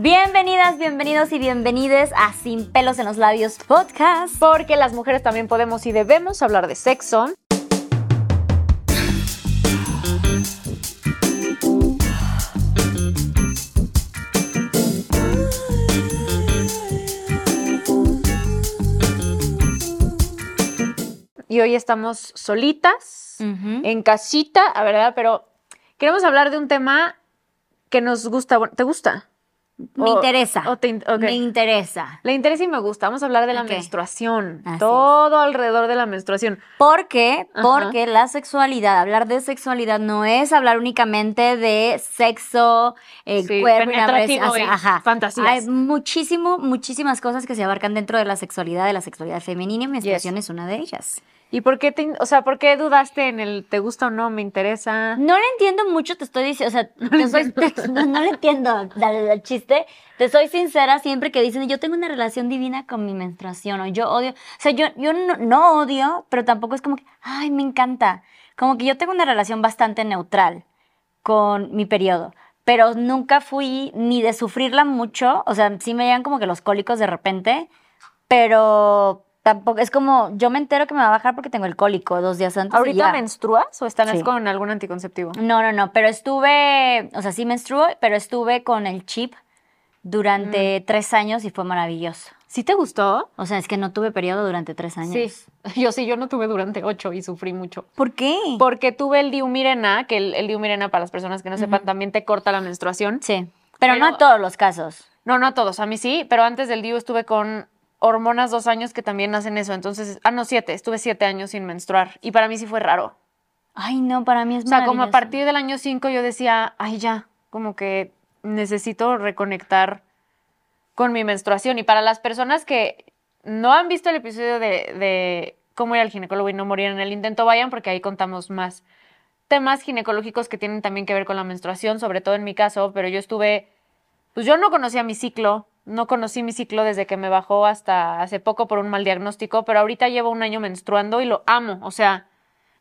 Bienvenidas, bienvenidos y bienvenides a Sin pelos en los labios podcast. Porque las mujeres también podemos y debemos hablar de sexo. Y hoy estamos solitas, en casita, a verdad, pero queremos hablar de un tema que nos gusta. ¿Te gusta? Me O- interesa. o te. Me interesa. Le interesa y me gusta. Vamos a hablar de la menstruación. Así todo alrededor de la menstruación. ¿Por qué? Ajá. Porque la sexualidad, hablar de sexualidad no es hablar únicamente de sexo, el Sí, cuerpo penetrativo y ajá. fantasías. Hay muchísimo, muchísimas cosas que se abarcan dentro de la sexualidad, de la sexualidad femenina y menstruación es una de ellas. ¿Y por qué, te, o sea, por qué dudaste en el te gusta o no? Me interesa. No le entiendo mucho, te estoy diciendo, o sea, te soy- te- no, no le entiendo dale, el chiste. Te soy sincera siempre que dicen, yo tengo una relación divina con mi menstruación, o yo odio, o sea, yo, yo no, no odio, pero tampoco es como que, ay, me encanta. Como que yo tengo una relación bastante neutral con mi periodo, pero nunca fui ni de sufrirla mucho, o sea, sí me llegan como que los cólicos de repente, pero tampoco, es como, yo me entero que me va a bajar porque tengo el cólico dos días antes. ¿Ahorita menstruas o estás Sí. con algún anticonceptivo? No, no, no, pero estuve, o sea, sí menstruo, pero estuve con el chip Mm. durante tres años y fue maravilloso. ¿Sí te gustó? O sea, es que no tuve periodo durante tres años. Sí. Yo sí, yo no tuve durante ocho y sufrí mucho. ¿Por qué? Porque tuve el diumirena, que el, el diumirena, para las personas que no sepan, también te corta la menstruación. Sí, pero, no a todos los casos. No, no a todos, a mí sí, pero antes del DIU estuve con hormonas dos años que también hacen eso. Entonces, ah, no, siete, estuve siete años sin menstruar. Y para mí sí fue raro. Ay, no, para mí es O sea, como a partir del año 5 yo decía, ay, ya, como que necesito reconectar con mi menstruación. Y para las personas que no han visto el episodio de, de cómo ir al ginecólogo y no morir en el intento, vayan porque ahí contamos más temas ginecológicos que tienen también que ver con la menstruación, sobre todo en mi caso, pero yo estuve, pues yo no conocía mi ciclo, no conocí mi ciclo desde que me bajó hasta hace poco por un mal diagnóstico, pero ahorita llevo un año menstruando y lo amo, o sea,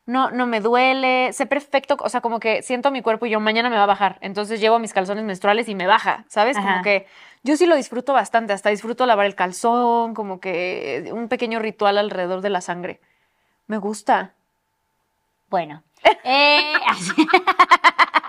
no, no me duele, sé perfecto, o sea, como que siento mi cuerpo y yo mañana me va a bajar, entonces llevo mis calzones menstruales y me baja, ¿sabes? Ajá. Como que yo sí lo disfruto bastante, hasta disfruto lavar el calzón, como que un pequeño ritual alrededor de la sangre. Me gusta. Bueno. Eh,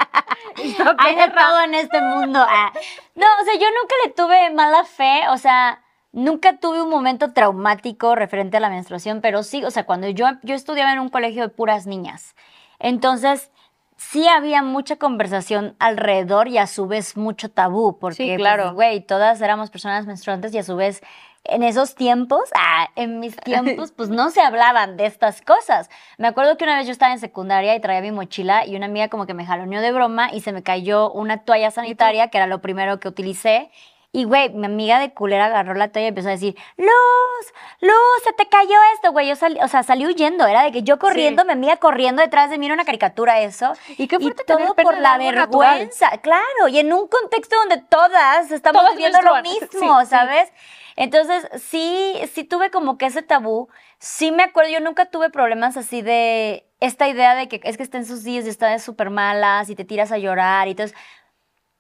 hay de todo en este mundo. Ah. No, o sea, yo nunca le tuve mala fe, o sea, nunca tuve un momento traumático referente a la menstruación, pero sí, o sea, cuando yo, yo estudiaba en un colegio de puras niñas, entonces sí había mucha conversación alrededor y a su vez mucho tabú, porque, Sí, pues, claro. güey, todas éramos personas menstruantes y a su vez en esos tiempos, ah, en mis tiempos, pues no se hablaban de estas cosas. Me acuerdo que una vez yo estaba en secundaria y traía mi mochila y una amiga como que me jaloneó de broma y se me cayó una toalla sanitaria, que era lo primero que utilicé. Y, güey, mi amiga de culera agarró la toalla y empezó a decir, Luz, Luz, se te cayó esto, güey. Yo salí, o sea, salí huyendo. Era de que yo corriendo, mi amiga corriendo detrás de mí, era una caricatura eso. Y qué fuerte tener todo por la natural. vergüenza. Claro, y en un contexto donde todas estamos Todas viviendo lo mismo, Sí, sí. ¿sabes? Entonces, sí, sí tuve como que ese tabú. Sí me acuerdo, yo nunca tuve problemas así de esta idea de que es que está en sus días y está súper malas y te tiras a llorar y entonces...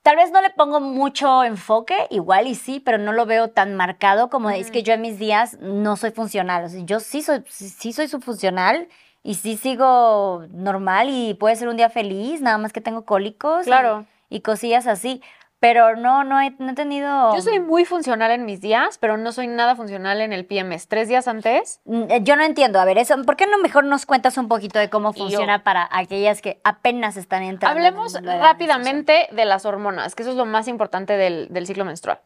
Tal vez no le pongo mucho enfoque, igual y sí, pero no lo veo tan marcado como es que yo en mis días no soy funcional. O sea, yo sí soy, sí, soy su funcional y sí sigo normal y puede ser un día feliz, nada más que tengo cólicos. y- Claro. Y, cosillas así. Pero no, no he, no he tenido. Yo soy muy funcional en mis días, pero no soy nada funcional en el PMS. Tres días antes, Mm, eh, Yo no entiendo. A ver, eso, ¿por qué no mejor nos cuentas un poquito de cómo yo- funciona para aquellas que apenas están entrando? hablemos de rápidamente de las hormonas, que eso es lo más importante del, del ciclo menstrual.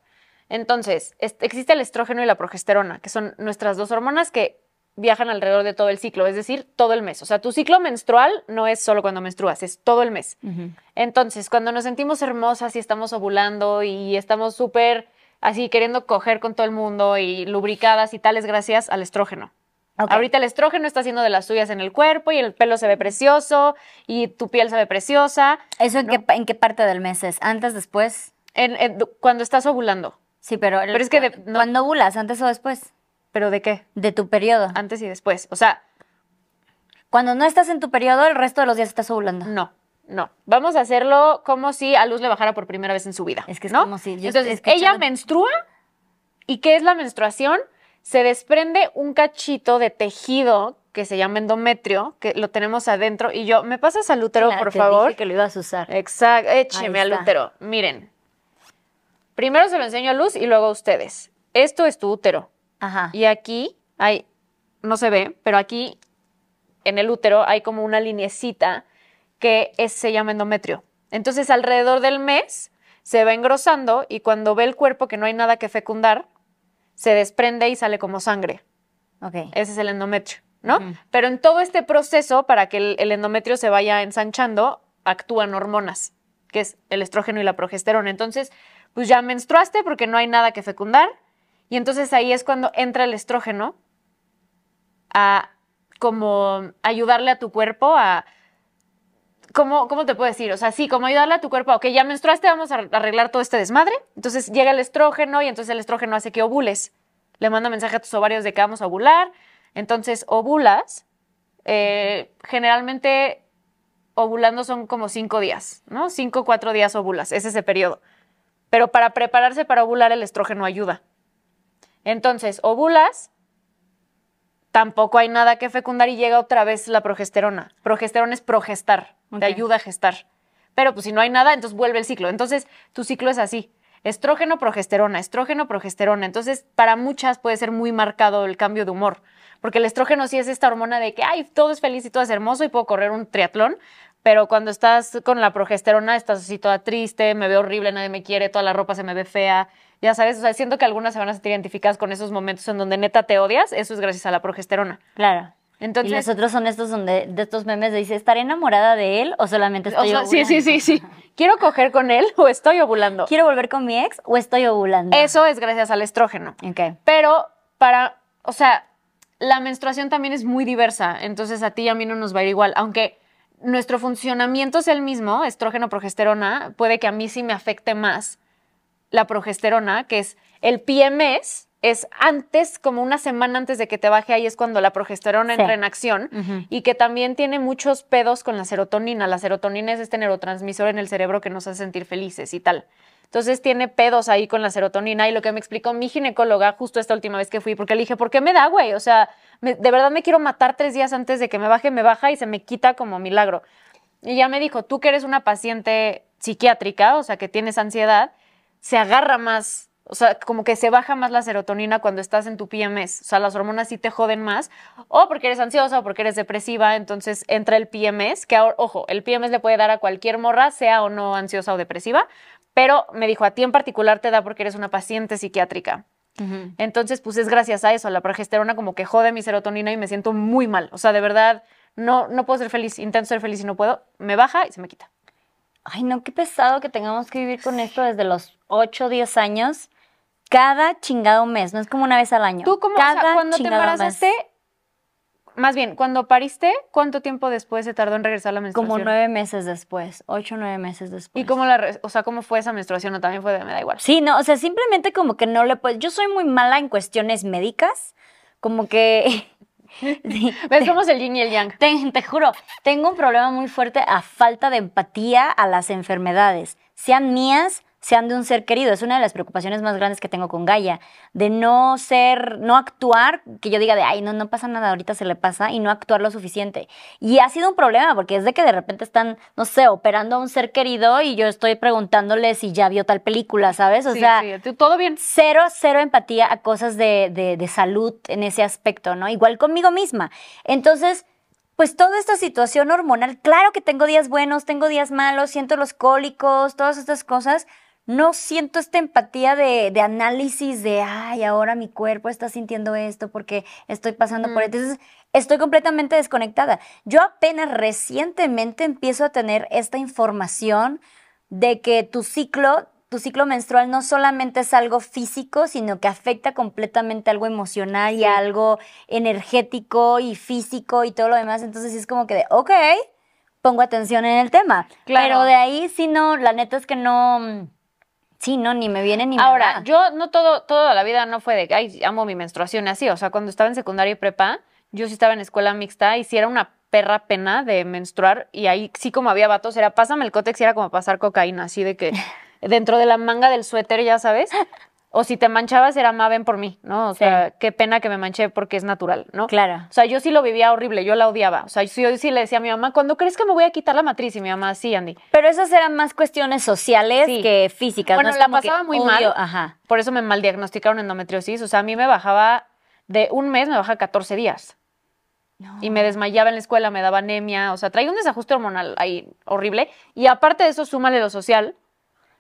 Entonces, es- existe el estrógeno y la progesterona, que son nuestras dos hormonas que viajan alrededor de todo el ciclo, es decir, todo el mes. O sea, tu ciclo menstrual no es solo cuando menstruas, es todo el mes. Entonces, cuando nos sentimos hermosas y estamos ovulando y estamos súper así queriendo coger con todo el mundo y lubricadas y tal, es gracias al estrógeno. Ahorita el estrógeno está haciendo de las suyas en el cuerpo y el pelo se ve precioso y tu piel se ve preciosa ¿Eso en, qué, pa- en qué parte del mes es? ¿Antes, después? en- en- cuando estás ovulando. Sí, pero, Pero es que de- no- ¿cuándo ovulas? ¿Antes o después? ¿Pero de qué? De tu periodo. Antes y después. O sea, Cuando no estás en tu periodo, el resto de los días estás ovulando. no. No, vamos a hacerlo como si a Luz le bajara por primera vez en su vida. Es que es ¿no? como si yo Entonces, ella menstrua. ¿Y qué es la menstruación? Se desprende un cachito de tejido que se llama endometrio, que lo tenemos adentro. Y yo, ¿me pasas al útero, Claro, por te favor? dije que lo ibas a usar. Exacto, écheme al útero. Miren. Primero se lo enseño a Luz y luego a ustedes. Esto es tu útero. Ajá. Y aquí hay, no se ve, pero aquí en el útero hay como una linecita que es- se llama endometrio. Entonces, alrededor del mes se va engrosando y cuando ve el cuerpo que no hay nada que fecundar, se desprende y sale como sangre. Ok. Ese es el endometrio, ¿no? Pero en todo este proceso, para que el, el endometrio se vaya ensanchando, actúan hormonas, que es el estrógeno y la progesterona. Entonces, pues ya menstruaste porque no hay nada que fecundar. Y entonces ahí es cuando entra el estrógeno a como ayudarle a tu cuerpo a... ¿Cómo, ¿Cómo te puedo decir? O sea, sí, como ayudarle a tu cuerpo. Ok, ya menstruaste, vamos a arreglar todo este desmadre. Entonces llega el estrógeno y entonces el estrógeno hace que ovules. Le manda mensaje a tus ovarios de que vamos a ovular. Entonces ovulas. eh, generalmente ovulando son como cinco días, ¿no? Cinco cuatro días ovulas. Es ese periodo. Pero para prepararse para ovular, el estrógeno ayuda. Entonces, ovulas, tampoco hay nada que fecundar y llega otra vez la progesterona. Progesterona es progestar, te ayuda a gestar. Pero pues si no hay nada, entonces vuelve el ciclo. Entonces, tu ciclo es así. Estrógeno, progesterona, estrógeno, progesterona. Entonces, para muchas puede ser muy marcado el cambio de humor. Porque el estrógeno sí es esta hormona de que, ay, todo es feliz y todo es hermoso y puedo correr un triatlón. Pero cuando estás con la progesterona, estás así toda triste, me veo horrible, nadie me quiere, toda la ropa se me ve fea. Ya sabes, o sea, siento que algunas se van a sentir identificadas con esos momentos en donde neta te odias. Eso es gracias a la progesterona. Claro. Entonces, y los otros son estos donde, de estos memes de dice, ¿estaré enamorada de él o solamente o estoy sea, sí, sí, ovulando?" sí, sí. ¿Quiero coger con él o estoy ovulando? ¿Quiero volver con mi ex o estoy ovulando? Eso es gracias al estrógeno. Ok. Pero para, o sea, la menstruación también es muy diversa, entonces a ti y a mí no nos va a ir igual, aunque nuestro funcionamiento es el mismo, estrógeno, progesterona, puede que a mí sí me afecte más la progesterona, que es el PMS, es antes, como una semana antes de que te baje, ahí es cuando la progesterona Sí. entra en acción y que también tiene muchos pedos con la serotonina. La serotonina es este neurotransmisor en el cerebro que nos hace sentir felices y tal. Entonces tiene pedos ahí con la serotonina y lo que me explicó mi ginecóloga justo esta última vez que fui, porque le dije, ¿por qué me da, güey? O sea, me- de verdad me quiero matar tres días antes de que me baje, me baja y se me quita como milagro. Y ya me dijo, tú que eres una paciente psiquiátrica, o sea, que tienes ansiedad, se agarra más, o sea, como que se baja más la serotonina cuando estás en tu PMS, o sea, las hormonas sí te joden más, o porque eres ansiosa o porque eres depresiva, entonces entra el PMS, que ahora, ojo, el PMS le puede dar a cualquier morra, sea o no ansiosa o depresiva, pero me dijo, a ti en particular te da porque eres una paciente psiquiátrica. Entonces, pues es gracias a eso, la progesterona como que jode mi serotonina y me siento muy mal. O sea, de verdad, no, no puedo ser feliz, intento ser feliz y no puedo, me baja y se me quita. Ay, no, qué pesado que tengamos que vivir con esto desde los 8 o 10 años. Cada chingado mes, no es como una vez al año. Tú como, o sea, Cada cuando te chingado mes. embarazaste, más bien, cuando pariste, ¿cuánto tiempo después se tardó en regresar la menstruación? Como nueve meses después, ocho nueve meses después. ¿Y cómo la, o sea, cómo fue esa menstruación? ¿O también fue de, me da igual? Sí, no, o sea, simplemente como que no le puedes. Yo soy muy mala en cuestiones médicas, como que. Sí, ¿Ves? Somos el yin y el yang. te, te juro, tengo un problema muy fuerte a falta de empatía a las enfermedades, sean mías, sean de un ser querido. Es una de las preocupaciones más grandes que tengo con Gaia, de no ser, no actuar, que yo diga de, ay, no, no pasa nada, ahorita se le pasa, y no actuar lo suficiente. Y ha sido un problema, porque es de que de repente están, no sé, operando a un ser querido y yo estoy preguntándole si ya vio tal película, ¿sabes? O Sí, sea, sí, todo bien. cero, cero empatía a cosas de, de- de salud en ese aspecto, ¿no? Igual conmigo misma. Entonces, pues toda esta situación hormonal, claro que tengo días buenos, tengo días malos, siento los cólicos, todas estas cosas. No siento esta empatía de, de análisis de, ay, ahora mi cuerpo está sintiendo esto porque estoy pasando por Mm. esto. Entonces, estoy completamente desconectada. Yo apenas recientemente empiezo a tener esta información de que tu ciclo, tu ciclo menstrual no solamente es algo físico, sino que afecta completamente algo emocional y algo energético y físico y todo lo demás. Entonces es como que de, ok, pongo atención en el tema. Claro. Pero de ahí sí no, la neta es que no, mm, sí, no, ni me viene ni me Ahora, va. yo no todo, toda la vida no fue de, ay, amo mi menstruación así. O sea, cuando estaba en secundaria y prepa, yo sí estaba en escuela mixta y sí era una perra pena de menstruar y ahí sí como había vatos, era pásame el cótex y era como pasar cocaína, así de que dentro de la manga del suéter, ya sabes. O si te manchabas era ma, ven por mí, ¿no? O Sí. sea, qué pena que me manché porque es natural, ¿no? Claro. O sea, yo sí lo vivía horrible, yo la odiaba. O sea, yo sí le decía a mi mamá, ¿cuándo crees que me voy a quitar la matriz? Y mi mamá, sí, Andy. Pero esas eran más cuestiones sociales Sí. que físicas. Bueno, no la pasaba muy odio- mal. Ajá. Por eso me maldiagnosticaron endometriosis. O sea, a mí me bajaba de un mes, me bajaba 14 días. Y me desmayaba en la escuela, me daba anemia. O sea, traía un desajuste hormonal ahí horrible. Y aparte de eso, súmale lo social.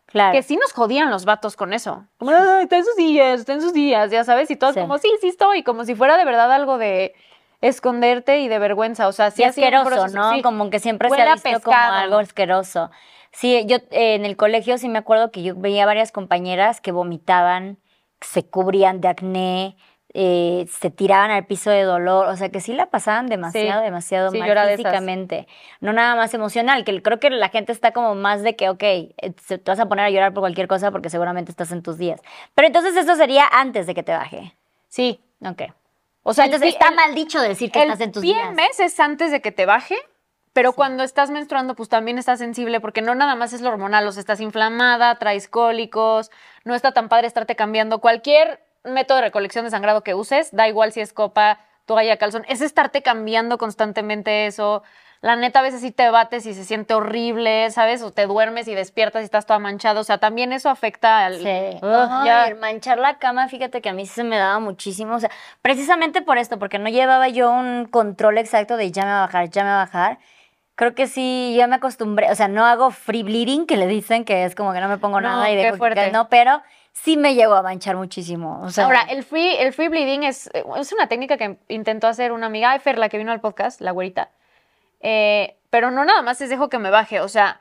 Claro. Que sí nos jodían los vatos con eso. Como, "Ay, está en sus días, está en sus días, ya sabes. Y todos Sí. como, sí, sí estoy. Como si fuera de verdad algo de esconderte y de vergüenza. O sea, sí un asqueroso, proceso, ¿no? sí. Como que siempre Huele se ha visto como algo asqueroso. Sí, yo eh, en el colegio sí me acuerdo que yo veía varias compañeras que vomitaban, se cubrían de acné, eh, se tiraban al piso de dolor, o sea que sí la pasaban demasiado, demasiado Sí, mal físicamente, no nada más emocional, que creo que la gente está como más de que, ok, eh, te vas a poner a llorar por cualquier cosa porque seguramente estás en tus días. Pero entonces eso sería antes de que te baje. Sí. Ok. O sea, entonces está el- mal dicho decir que el estás en tus días. mes es antes de que te baje, pero cuando estás menstruando, pues también estás sensible, porque no nada más es lo hormonal, o sea, estás inflamada, traes cólicos, no está tan padre estarte cambiando. Cualquier método de recolección de sangrado que uses, da igual si es copa, toalla, calzón, es estarte cambiando constantemente eso. La neta, a veces sí te bates y se siente horrible, ¿sabes? O te duermes y despiertas y estás toda manchada. O sea, también eso afecta al. Sí. Ya. el manchar la cama, fíjate que a mí sí se me daba muchísimo. O sea, precisamente por esto, porque no llevaba yo un control exacto de ya me va a bajar, ya me va a bajar. Creo que sí, ya me acostumbré. O sea, no hago free bleeding, que le dicen que es como que no me pongo No, nada y dejo que no, pero sí me llegó a manchar muchísimo. Ahora, el free, el free bleeding es, es una técnica que intentó hacer una amiga, Fer, la que vino al podcast, la güerita. Eh, pero no nada más es dejo que me baje. O sea,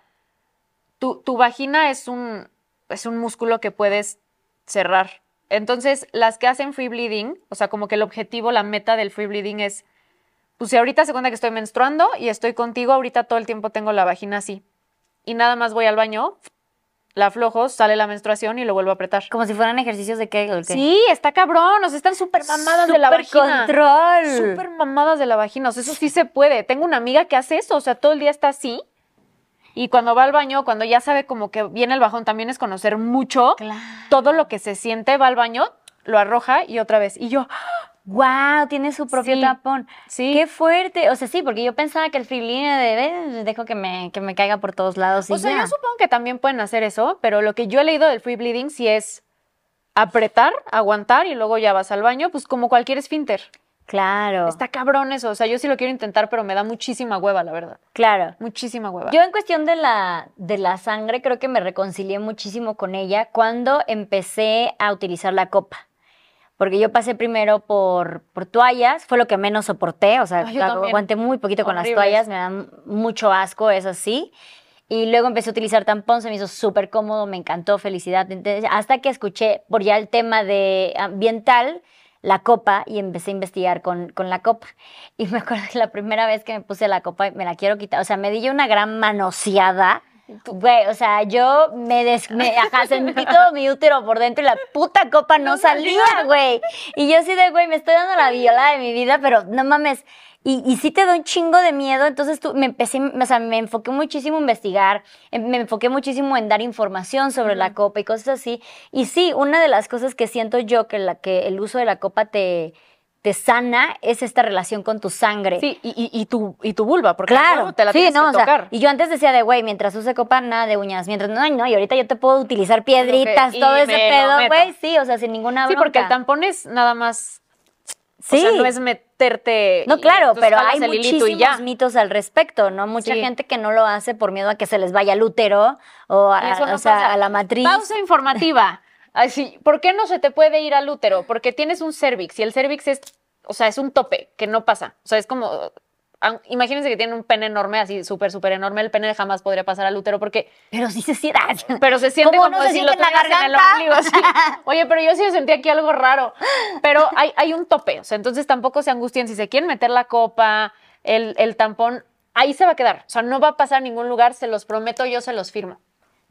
tu, tu vagina es un, es un músculo que puedes cerrar. Entonces, las que hacen free bleeding, o sea, como que el objetivo, la meta del free bleeding es, pues si ahorita se cuenta que estoy menstruando y estoy contigo, ahorita todo el tiempo tengo la vagina así. Y nada más voy al baño, la aflojo, sale la menstruación y lo vuelvo a apretar. como si fueran ejercicios de Kegel. ¿qué? Sí, está cabrón, o sea, están súper mamadas de la Súper vagina. control. Súper mamadas de la vagina, o sea, eso sí se puede. Tengo una amiga que hace eso, o sea, todo el día está así. Y cuando va al baño, cuando ya sabe como que viene el bajón, también es conocer mucho. Claro. Todo lo que se siente, va al baño, lo arroja y otra vez. Y yo, Wow, tiene su propio Sí. tapón. sí. Qué fuerte. O sea, sí, porque yo pensaba que el free bleeding de "Eh, dejo que me, que me caiga por todos lados y O sea, ya. yo supongo que también pueden hacer eso, pero lo que yo he leído del free bleeding sí es apretar, aguantar y luego ya vas al baño, pues como cualquier esfínter. Claro. Está cabrón eso, o sea, yo sí lo quiero intentar, pero me da muchísima hueva, la verdad. Claro. Muchísima hueva. Yo en cuestión de la, de la sangre creo que me reconcilié muchísimo con ella cuando empecé a utilizar la copa. Porque yo pasé primero por, por toallas, fue lo que menos soporté, o sea, también. aguanté muy poquito con las toallas, me dan mucho asco, es así. Y luego empecé a utilizar tampón, se me hizo súper cómodo, me encantó, felicidad. Entonces, hasta que escuché por ya el tema de ambiental, la copa, y empecé a investigar con, con la copa. Y me acuerdo que la primera vez que me puse la copa, me la quiero quitar, o sea, me di yo una gran manoseada. Güey, o sea, yo me, des, me ajá, sentí todo mi útero por dentro y la puta copa no, salía, güey. Y yo así de, güey, me estoy dando la viola de mi vida, pero no mames. Y, y sí te da un chingo de miedo, entonces tú, me empecé, o sea, me enfoqué muchísimo en investigar, em- me enfoqué muchísimo en dar información sobre la copa y cosas así. Y sí, una de las cosas que siento yo que, la, que el uso de la copa te, te sana es esta relación con tu sangre. Sí, y, y, y tu, y tu vulva, porque Claro, te la sí, tienes no, que o sea, tocar. y yo antes decía de, güey, mientras use copa, nada de uñas, mientras, no, no, y ahorita yo te puedo utilizar piedritas, todo ese pedo, güey, sí, o sea, sin ninguna Sí, bronca. porque el tampón es nada más, Sí. o sea, no es meterte. No, claro, pero hay muchísimos y ya. mitos al respecto, ¿no? Mucha Sí. gente que no lo hace por miedo a que se les vaya el útero o, a, Y eso no o sea, pasa. a la matriz. Pausa informativa. Así, ¿por qué no se te puede ir al útero? Porque tienes un cervix y el cervix es, o sea, es un tope que no pasa. O sea, es como, imagínense que tiene un pene enorme, así súper, súper enorme. El pene jamás podría pasar al útero porque, Pero sí se siente. pero se siente ¿Cómo como no se si siente lo en la tuvieras en el garganta? ombligo. así. Oye, pero yo sí sentí aquí algo raro. Pero hay, hay un tope, o sea, entonces tampoco se angustien. Si se quieren meter la copa, el, el tampón, ahí se va a quedar. O sea, no va a pasar a ningún lugar, se los prometo, yo se los firmo.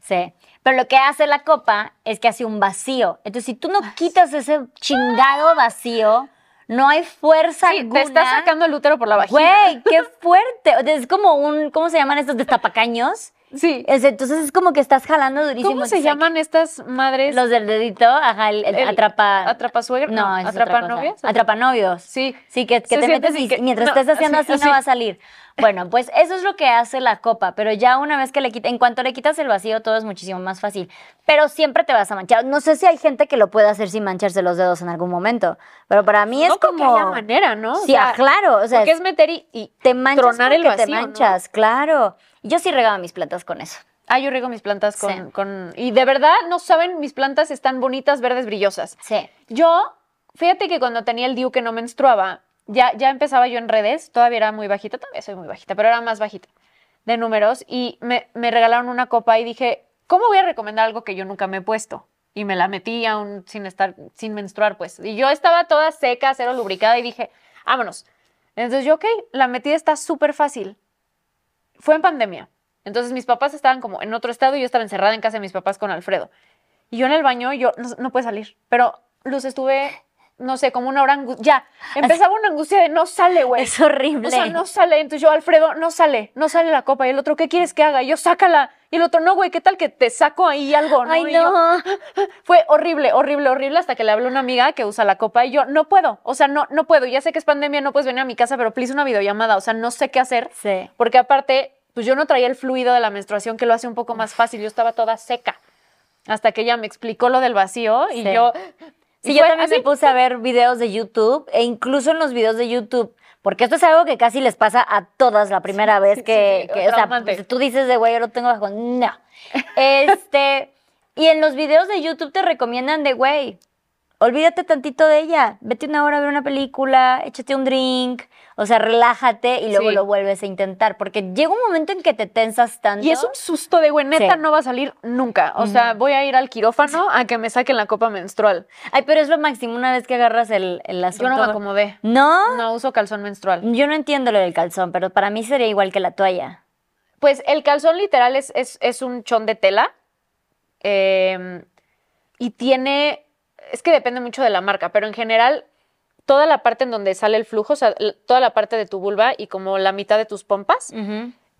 Sí. Pero lo que hace la copa es que hace un vacío. Entonces, si tú no quitas ese chingado vacío, no hay fuerza Sí, alguna. te está sacando el útero por la vagina. Güey, qué fuerte. Es como un, ¿cómo se llaman estos destapacaños? Sí. Es- entonces es como que estás jalando durísimo. ¿Cómo se llaman estas madres? Los del dedito, ajá, el, el El atrapa. ¿Atrapasuegra? No, No, es otra cosa. ¿atrapanovias? Atrapanovios. Sí. Sí, que, que te metes y que- mientras no, estés haciendo así, así, no va a salir. Bueno, pues eso es lo que hace la copa, pero ya una vez que le quitas, en cuanto le quitas el vacío, todo es muchísimo más fácil. Pero siempre te vas a manchar. No sé si hay gente que lo puede hacer sin mancharse los dedos en algún momento, pero para mí es no como... haya manera, ¿no? O Sí, sea, ah, claro, o sea, porque es- meter y, y te manchas tronar el vacío, te ¿no? manchas, claro. Yo sí regaba mis plantas con eso. Ah, yo riego mis plantas con, Sí. con... Y de verdad, no saben, mis plantas están bonitas, verdes, brillosas. Sí. Yo, fíjate que cuando tenía el DIU que no menstruaba, ya, ya empezaba yo en redes, todavía era muy bajita, todavía soy muy bajita, pero era más bajita de números, y me, me regalaron una copa y dije, ¿cómo voy a recomendar algo que yo nunca me he puesto? Y me la metí aún sin estar, sin menstruar, pues. Y yo estaba toda seca, cero lubricada, y dije, vámonos. Entonces yo, ok, la metida está súper fácil. Fue en pandemia. Entonces mis papás estaban como en otro estado y yo estaba encerrada en casa de mis papás con Alfredo. Y yo en el baño, yo no, no salir. Pero Luz estuve, no sé, como una hora Ya, empezaba una angustia de no sale, güey. Es horrible. O sea, no sale. Entonces yo, Alfredo, no sale, no sale la copa. Y el otro, ¿qué quieres que haga? Y yo, sácala. Y el otro, no, güey, ¿qué tal que te saco ahí algo? ¿no? Ay, Y yo, no. fue horrible, horrible, horrible hasta que le habló una amiga que usa la copa y yo no puedo, o sea, no, no puedo. Ya sé que es pandemia, no puedes venir a mi casa, pero please una videollamada, o sea, no sé qué hacer. Sí. Porque aparte, pues yo no traía el fluido de la menstruación que lo hace un poco más fácil, yo estaba toda seca. Hasta que ella me explicó lo del vacío y Sí. yo... Sí, y yo fue también me puse a ver videos de YouTube e incluso en los videos de YouTube, porque esto es algo que casi les pasa a todas la primera vez que, sí, que, o sea, pues, tú dices de güey, yo lo tengo bajo. No. Este, y en los videos de YouTube te recomiendan de güey, olvídate tantito de ella, vete una hora a ver una película, échate un drink, o sea, relájate y luego Sí. lo vuelves a intentar, porque llega un momento en que te tensas tanto. Y es un susto de, güey, neta Sí. no va a salir nunca. O sea, voy a ir al quirófano a que me saquen la copa menstrual. Ay, pero es lo máximo una vez que agarras el, el asunto. Yo no me acomodé. ¿No? No uso calzón menstrual. Yo no entiendo lo del calzón, pero para mí sería igual que la toalla. Pues el calzón literal es, es, es un chón de tela eh, y tiene, es que depende mucho de la marca, pero en general toda la parte en donde sale el flujo, o sea, toda la parte de tu vulva y como la mitad de tus pompas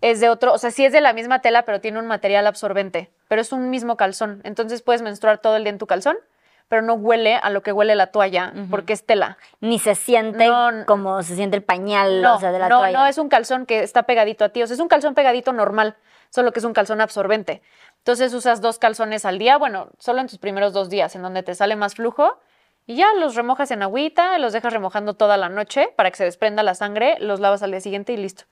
es de otro, o sea, sí es de la misma tela, pero tiene un material absorbente, pero es un mismo calzón, entonces puedes menstruar todo el día en tu calzón, pero no huele a lo que huele la toalla, porque es tela. Ni se siente No, como se siente el pañal, No, o sea, de la no, toalla. no es un calzón que está pegadito a ti, o sea, es un calzón pegadito normal, solo que es un calzón absorbente. Entonces usas dos calzones al día, bueno, solo en tus primeros dos días, en donde te sale más flujo, y ya los remojas en agüita, los dejas remojando toda la noche para que se desprenda la sangre, los lavas al día siguiente y listo.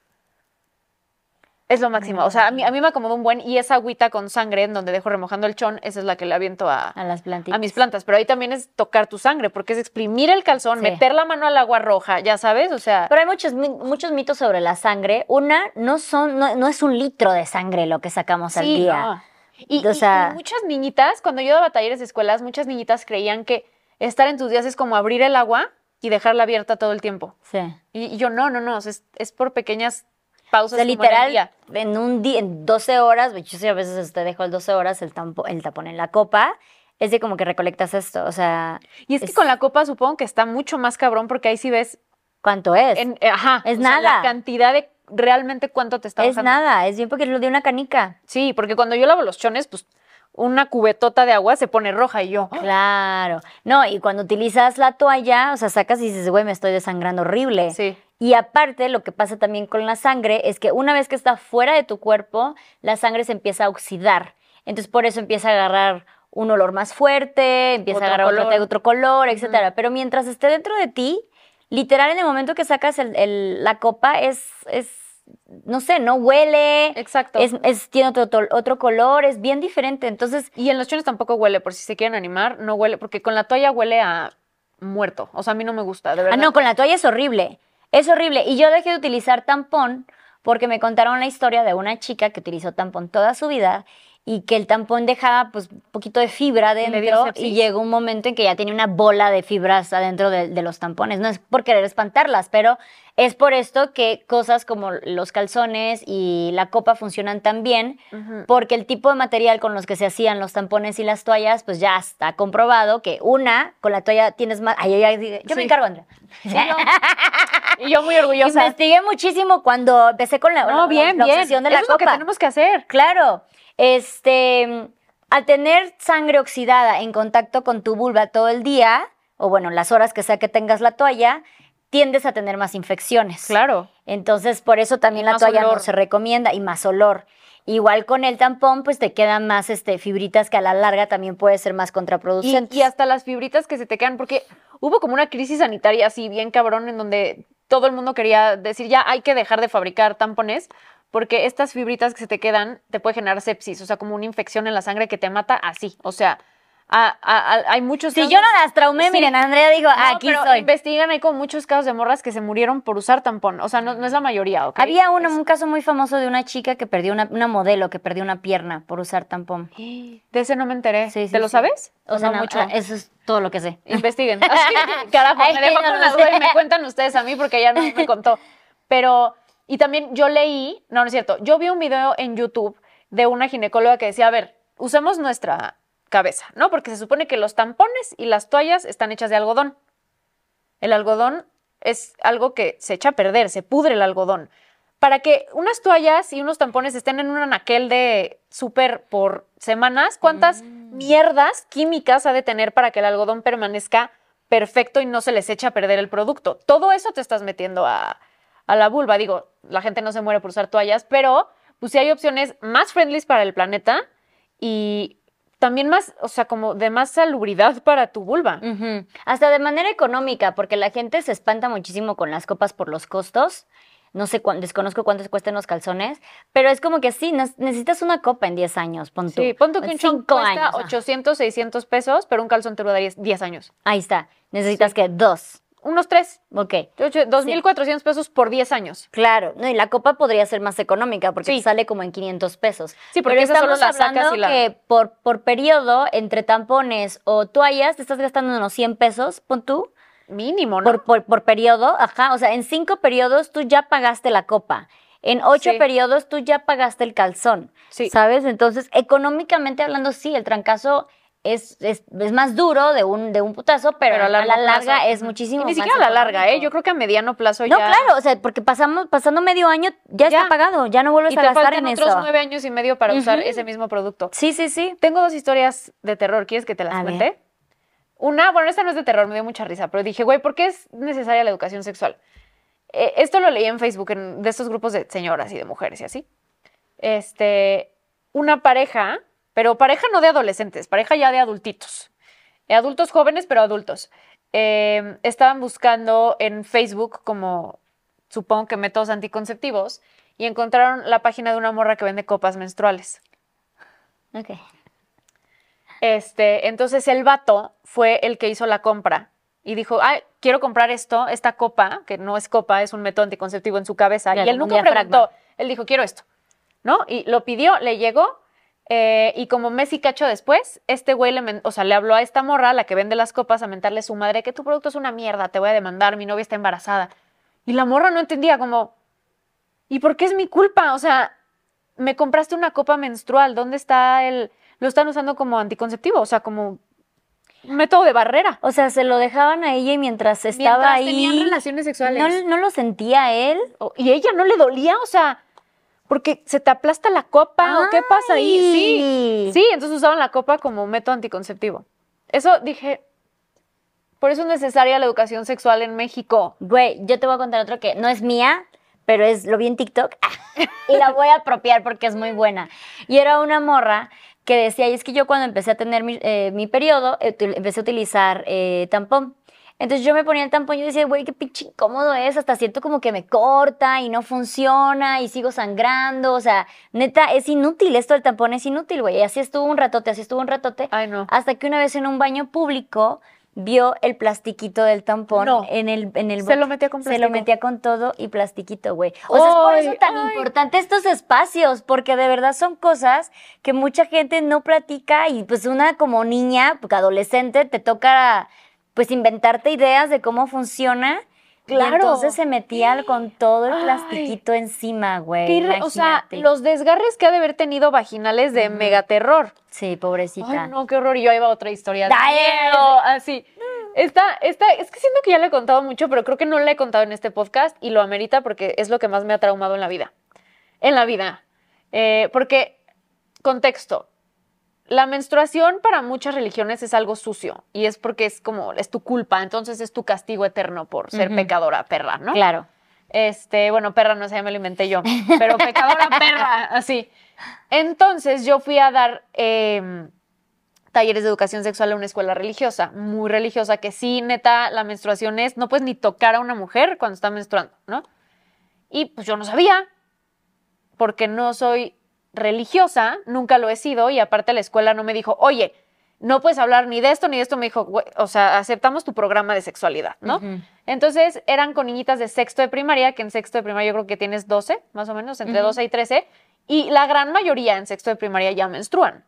Es lo máximo. O sea, a mí, a mí me acomodó un buen y esa agüita con sangre en donde dejo remojando el chón, esa es la que le aviento a, a las plantitas. a mis plantas. Pero ahí también es tocar tu sangre, porque es exprimir el calzón, Sí. meter la mano al agua roja, ya sabes, o sea... Pero hay muchos, muchos mitos sobre la sangre. Una, no son, no, no es un litro de sangre lo que sacamos al día. no. Y, O y- sea- y muchas niñitas, cuando yo daba talleres de escuelas, muchas niñitas creían que estar en tus días es como abrir el agua y dejarla abierta todo el tiempo. Sí. Y, y yo, no, no, no, o sea, es, es por pequeñas pausas. O sea, literal, en un día, en 12 horas, yo a veces te dejo el 12 horas el, tampo- el tapón en la copa, es de como que recolectas esto, o sea, Y es que es- con la copa supongo que está mucho más cabrón porque ahí sí ves, ¿cuánto es? en, eh, ajá, Es o sea, nada. la cantidad de realmente cuánto te está es bajando. nada, es bien porque lo de una canica. Sí, porque cuando yo lavo los chones, pues una cubetota de agua se pone roja y yo, ¡ah! Claro. No, y cuando utilizas la toalla, o sea, sacas y dices, güey, me estoy desangrando horrible. sí. Y aparte, lo que pasa también con la sangre es que una vez que está fuera de tu cuerpo, la sangre se empieza a oxidar. Entonces, por eso empieza a agarrar un olor más fuerte, empieza Otro a agarrar otro, color. etcétera. Pero mientras esté dentro de ti, literal, en el momento que sacas el- el- la copa, es, es, no sé, no huele, Exacto. es, es- tiene otro, otro color, es bien diferente. Entonces, Y en los chones tampoco huele, por si se quieren animar, no huele, porque con la toalla huele a muerto. O sea, a mí no me gusta, de verdad. Ah, no, con la toalla es horrible. Es horrible. Y yo dejé de utilizar tampón porque me contaron la historia de una chica que utilizó tampón toda su vida y que el tampón dejaba pues un poquito de fibra dentro y, llegó un momento en que ya tenía una bola de fibras adentro de, de los tampones. No es por querer espantarlas, pero Es por esto que cosas como los calzones y la copa funcionan tan bien, Ujú. porque el tipo de material con los que se hacían los tampones y las toallas, pues ya está comprobado que una, con la toalla tienes más... Ay, ay, ay, dije, yo me Sí. encargo, Andrea. Y yo muy orgullosa. Investigué muchísimo cuando empecé con la, la- No, bien, la bien. obsesión de Eso la es lo que tenemos que hacer. Claro, este, al tener sangre oxidada en contacto con tu vulva todo el día, o bueno, las horas que sea que tengas la toalla, tiendes a tener más infecciones. Claro. Entonces, por eso también Y la toalla no se recomienda y más olor. Igual con el tampón, pues te quedan más este, fibritas que a la larga también puede ser más Y, contraproducente. y hasta las fibritas que se te quedan, porque hubo como una crisis sanitaria así bien cabrón en donde todo el mundo quería decir ya hay que dejar de fabricar tampones porque estas fibritas que se te quedan te puede generar sepsis, o sea, como una infección en la sangre que te mata así. O sea, a- a- a- hay muchos Si casos- yo no las traumé, Sí. miren, Andrea dijo, No, aquí pero soy. investigan, hay como muchos casos de morras que se murieron por usar tampón. O sea, no, no es la mayoría, ¿ok? Había uno, un caso muy famoso de una chica que perdió una, una modelo que perdió una pierna por usar tampón. De ese no me enteré. Sí, sí, ¿Te lo sabes? O sea, no mucho. ah, eso es todo lo que sé. Investiguen. Así, carajo, Ay, me dejó con la duda y me cuentan ustedes a mí porque ella no me contó. Pero, y también yo leí, no, no es cierto, yo vi un video en YouTube de una ginecóloga que decía, a ver, usemos nuestra cabeza, ¿no? Porque se supone que los tampones y las toallas están hechas de algodón. El algodón es algo que se echa a perder, se pudre el algodón. Para que unas toallas y unos tampones estén en un anaquel de súper por semanas, ¿cuántas mierdas químicas ha de tener para que el algodón permanezca perfecto y no se les eche a perder el producto? Todo eso te estás metiendo a, a la vulva. Digo, la gente no se muere por usar toallas, pero pues sí hay opciones más friendly para el planeta y también más, o sea, como de más salubridad para tu vulva. Hasta de manera económica, porque la gente se espanta muchísimo con las copas por los costos. No sé, cuán- desconozco cuántos cuestan los calzones, pero es como que sí, necesitas una copa en 10 años, pon tú. Sí, pon tú que un chon cuesta años, ah. 800, 600 pesos, pero un calzón te lo daría 10 años. Ahí está. Necesitas que dos. Unos tres. Ok. Ocho- 2.400 pesos por 10 años. Claro, no, y la copa podría ser más económica porque Sí. te sale como en 500 pesos. Sí, porque Pero solo estamos las sacas hablando y la- que por, por periodo, entre tampones o toallas, te estás gastando unos 100 pesos, pon tú, Mínimo, ¿no? por, por, por periodo, ajá, o sea, en cinco periodos tú ya pagaste la copa. En ocho Sí. periodos tú ya pagaste el calzón, Sí. ¿sabes? Entonces, económicamente hablando, sí, el trancazo es, es, es más duro de un, de un putazo, pero, a la larga plazo, es muchísimo Y ni más siquiera a la larga, ¿eh? Yo creo que a mediano plazo No, ya. claro, o sea, porque pasamos, pasando medio año ya, Ya. está pagado, ya no vuelves Y a gastar faltan en otros eso. nueve años y medio para usar ese mismo producto. Sí, sí, sí. Tengo dos historias de terror. ¿Quieres que te las A ver. cuente? Una, bueno, esta no es de terror, me dio mucha risa, pero dije, güey, ¿por qué es necesaria la educación sexual? Eh, esto lo leí en Facebook, en- de estos grupos de señoras y de mujeres y así. Este, una pareja, pero pareja no de adolescentes, pareja ya de adultitos. Eh, adultos jóvenes, pero adultos. Eh, estaban buscando en Facebook como, supongo que métodos anticonceptivos, y encontraron la página de una morra que vende copas menstruales. Ok. Este, entonces el vato fue el que hizo la compra y dijo, ay, quiero comprar esto, esta copa, que no es copa, es un método anticonceptivo en su cabeza. Y él nunca preguntó, él dijo, quiero esto, ¿no? Y lo pidió, le llegó, eh, y como mes y cacho después, este güey le, o sea, le habló a esta morra, la que vende las copas, a mentarle a su madre que tu producto es una mierda, te voy a demandar, mi novia está embarazada. Y la morra no entendía como, ¿y por qué es mi culpa? O sea, me compraste una copa menstrual, ¿dónde está el...? Lo están usando como anticonceptivo, o sea, como un método de barrera. O sea, se lo dejaban a ella y mientras estaba Mientras ahí. tenían relaciones sexuales. ¿no, ¿No lo sentía él? Y ella no le dolía, o sea, porque se te aplasta la copa, ¿o qué pasa ahí? Sí, sí, entonces usaban la copa como método anticonceptivo. Eso dije, por eso es necesaria la educación sexual en México. Güey, yo te voy a contar otro que no es mía, pero es lo vi en TikTok y la voy a apropiar porque es muy buena. Y era una morra que decía, y es que yo cuando empecé a tener mi, eh, mi periodo, eh, empecé a utilizar eh, tampón. Entonces yo me ponía el tampón y yo decía, güey, qué pinche incómodo es, hasta siento como que me corta y no funciona y sigo sangrando, o sea, neta, es inútil, esto del tampón es inútil, güey. Y así estuvo un ratote, así estuvo un ratote, Ay, no. hasta que una vez en un baño público vio el plastiquito del tampón No. en el, en el Se lo metía con Se lo plástico. metía con todo y plastiquito, güey. O sea, es por eso tan ay. importante estos espacios, porque de verdad son cosas que mucha gente no platica y pues una como niña, adolescente, te toca pues inventarte ideas de cómo funciona Y Claro. entonces se metía con todo el Ay. plastiquito encima, güey. O sea, los desgarres que ha de haber tenido vaginales de Ujú. megaterror. Sí, pobrecita. Ay, no, qué horror. Y yo iba a otra historia. miedo, así. Esta, esta, es que siento que ya le he contado mucho, pero creo que no le he contado en este podcast y lo amerita porque es lo que más me ha traumado en la vida. En la vida. Eh, porque, contexto, la menstruación para muchas religiones es algo sucio y es porque es como, es tu culpa, entonces es tu castigo eterno por ser pecadora, perra, ¿no? Claro. Este, bueno, perra no sé, ya me lo inventé yo, pero pecadora perra, así. Entonces yo fui a dar em, talleres de educación sexual a una escuela religiosa, muy religiosa, que sí, neta, la menstruación es, no puedes ni tocar a una mujer cuando está menstruando, ¿no? Y pues yo no sabía, porque no soy religiosa, nunca lo he sido, y aparte la escuela no me dijo, oye, no puedes hablar ni de esto ni de esto, me dijo, "Güey, o sea, aceptamos tu programa de sexualidad, ¿no? Entonces eran con niñitas de sexto de primaria, que en sexto de primaria yo creo que tienes 12, más o menos, entre Ujú. 12 y 13, y la gran mayoría en sexto de primaria ya menstruan.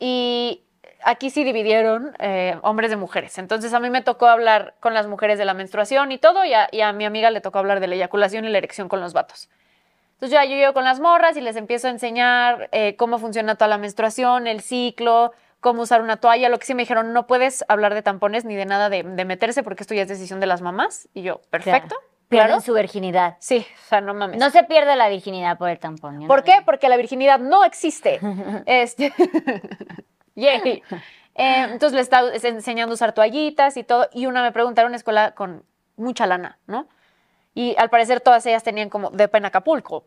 Y aquí sí dividieron eh, hombres de mujeres. Entonces a mí me tocó hablar con las mujeres de la menstruación y todo, y a, y a mi amiga le tocó hablar de la eyaculación y la erección con los vatos. Entonces ya yo llego con las morras y les empiezo a enseñar eh, cómo funciona toda la menstruación, el ciclo, cómo usar una toalla. Lo que sí me dijeron, no puedes hablar de tampones ni de nada de, de meterse porque esto ya es decisión de las mamás. Y yo, perfecto. Pierden Claro. su virginidad. Sí, o sea, no mames. No se pierde la virginidad por el tampón. yo ¿Por no qué? Porque la virginidad no existe. este. Eh, entonces le estaba enseñando a usar toallitas y todo. Y una me preguntaron, una escuela con mucha lana, ¿no? Y al parecer todas ellas tenían como de en Acapulco.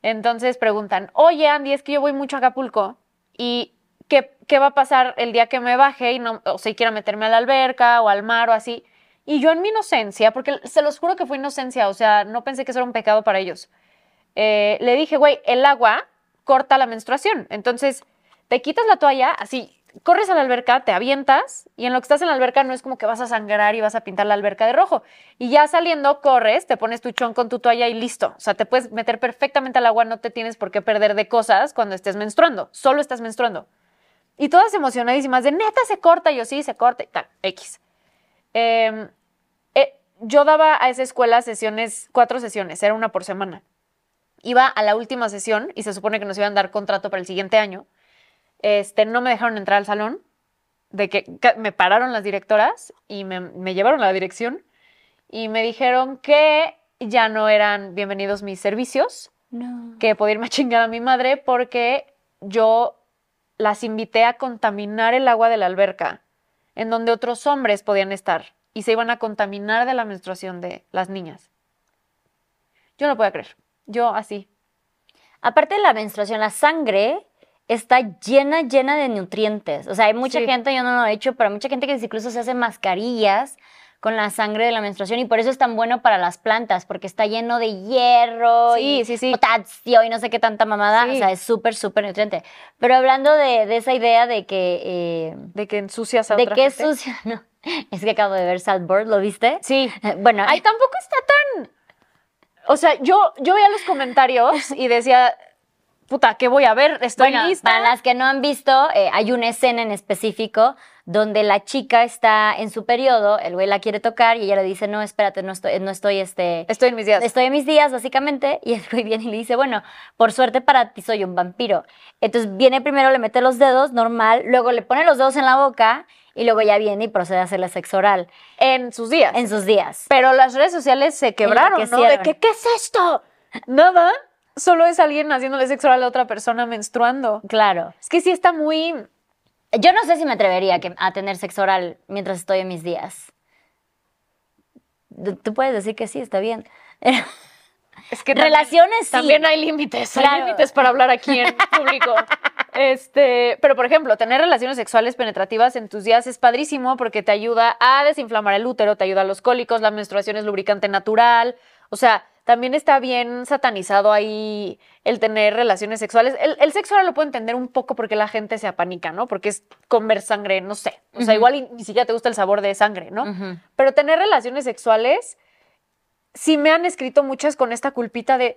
Entonces preguntan, oye Andy, es que yo voy mucho a Acapulco y ¿qué, qué va a pasar el día que me baje y no, o sea, y quiera meterme a la alberca o al mar o así? Y yo en mi inocencia, porque se los juro que fue inocencia, o sea, no pensé que eso era un pecado para ellos. eh, le dije, güey, el agua corta la menstruación. Entonces, te quitas la toalla, así, corres a la alberca, te avientas, y en lo que estás en la alberca no es como que vas a sangrar y vas a pintar la alberca de rojo. Y ya saliendo, corres, te pones tu chon con tu toalla y listo. O sea, te puedes meter perfectamente al agua, no te tienes por qué perder de cosas cuando estés menstruando. Solo estás menstruando. Y todas emocionadísimas de neta se corta, y yo sí, se corta y tal, X. Eh, eh, yo daba a esa escuela sesiones, cuatro sesiones, era una por semana. Iba a la última sesión y se supone que nos iban a dar contrato para el siguiente año. Este, no me dejaron entrar al salón, de que me pararon las directoras y me, me llevaron a la dirección y me dijeron que ya no eran bienvenidos mis servicios, No. que podía irme a chingar a mi madre porque yo las invité a contaminar el agua de la alberca, en donde otros hombres podían estar y se iban a contaminar de la menstruación de las niñas. Yo no puedo creer. Yo así. Aparte de la menstruación, la sangre está llena, llena de nutrientes. O sea, hay mucha Sí. gente, yo no lo he hecho, pero hay mucha gente que incluso se hace mascarillas con la sangre de la menstruación y por eso es tan bueno para las plantas, porque está lleno de hierro Sí, y sí, sí. potasio y no sé qué tanta mamada. O sea, es súper, súper nutriente. Pero hablando de, de esa idea de que... eh, De que ensucias a de otra qué gente. sucia... No, es que acabo de ver Sadboard, ¿lo viste? Sí. Bueno, Ay, tampoco está tan. O sea, yo, yo veía los comentarios y decía, puta, ¿qué voy a ver? Estoy Bueno, lista. para las que no han visto, eh, hay una escena en específico donde la chica está en su periodo, el güey la quiere tocar y ella le dice, no, espérate, no estoy, no estoy, este, Estoy en mis días. estoy en mis días, básicamente, y el güey viene y le dice, bueno, por suerte para ti soy un vampiro. Entonces viene primero, le mete los dedos, normal, luego le pone los dedos en la boca y luego ya viene y procede a hacerle sexo oral En sus días. en sus días. Pero las redes sociales se quebraron, ¿no? De ¿qué es esto? Nada. Solo es alguien haciéndole sexo oral a otra persona menstruando. Claro. Es que sí está muy. Yo no sé si me atrevería que- a tener sexo oral mientras estoy en mis días. Tú puedes decir que sí, está bien. Es que Relaciones, sí. También hay límites. Hay límites para hablar aquí en público. Este, pero por ejemplo, tener relaciones sexuales penetrativas en tus días es padrísimo porque te ayuda a desinflamar el útero, te ayuda a los cólicos, la menstruación es lubricante natural. O sea, también está bien satanizado ahí el tener relaciones sexuales. El, el sexo ahora lo puedo entender un poco porque la gente se apanica, ¿no? Porque es comer sangre, no sé. O sea, igual ni siquiera te gusta el sabor de sangre, ¿no? Pero tener relaciones sexuales, sí me han escrito muchas con esta culpita de,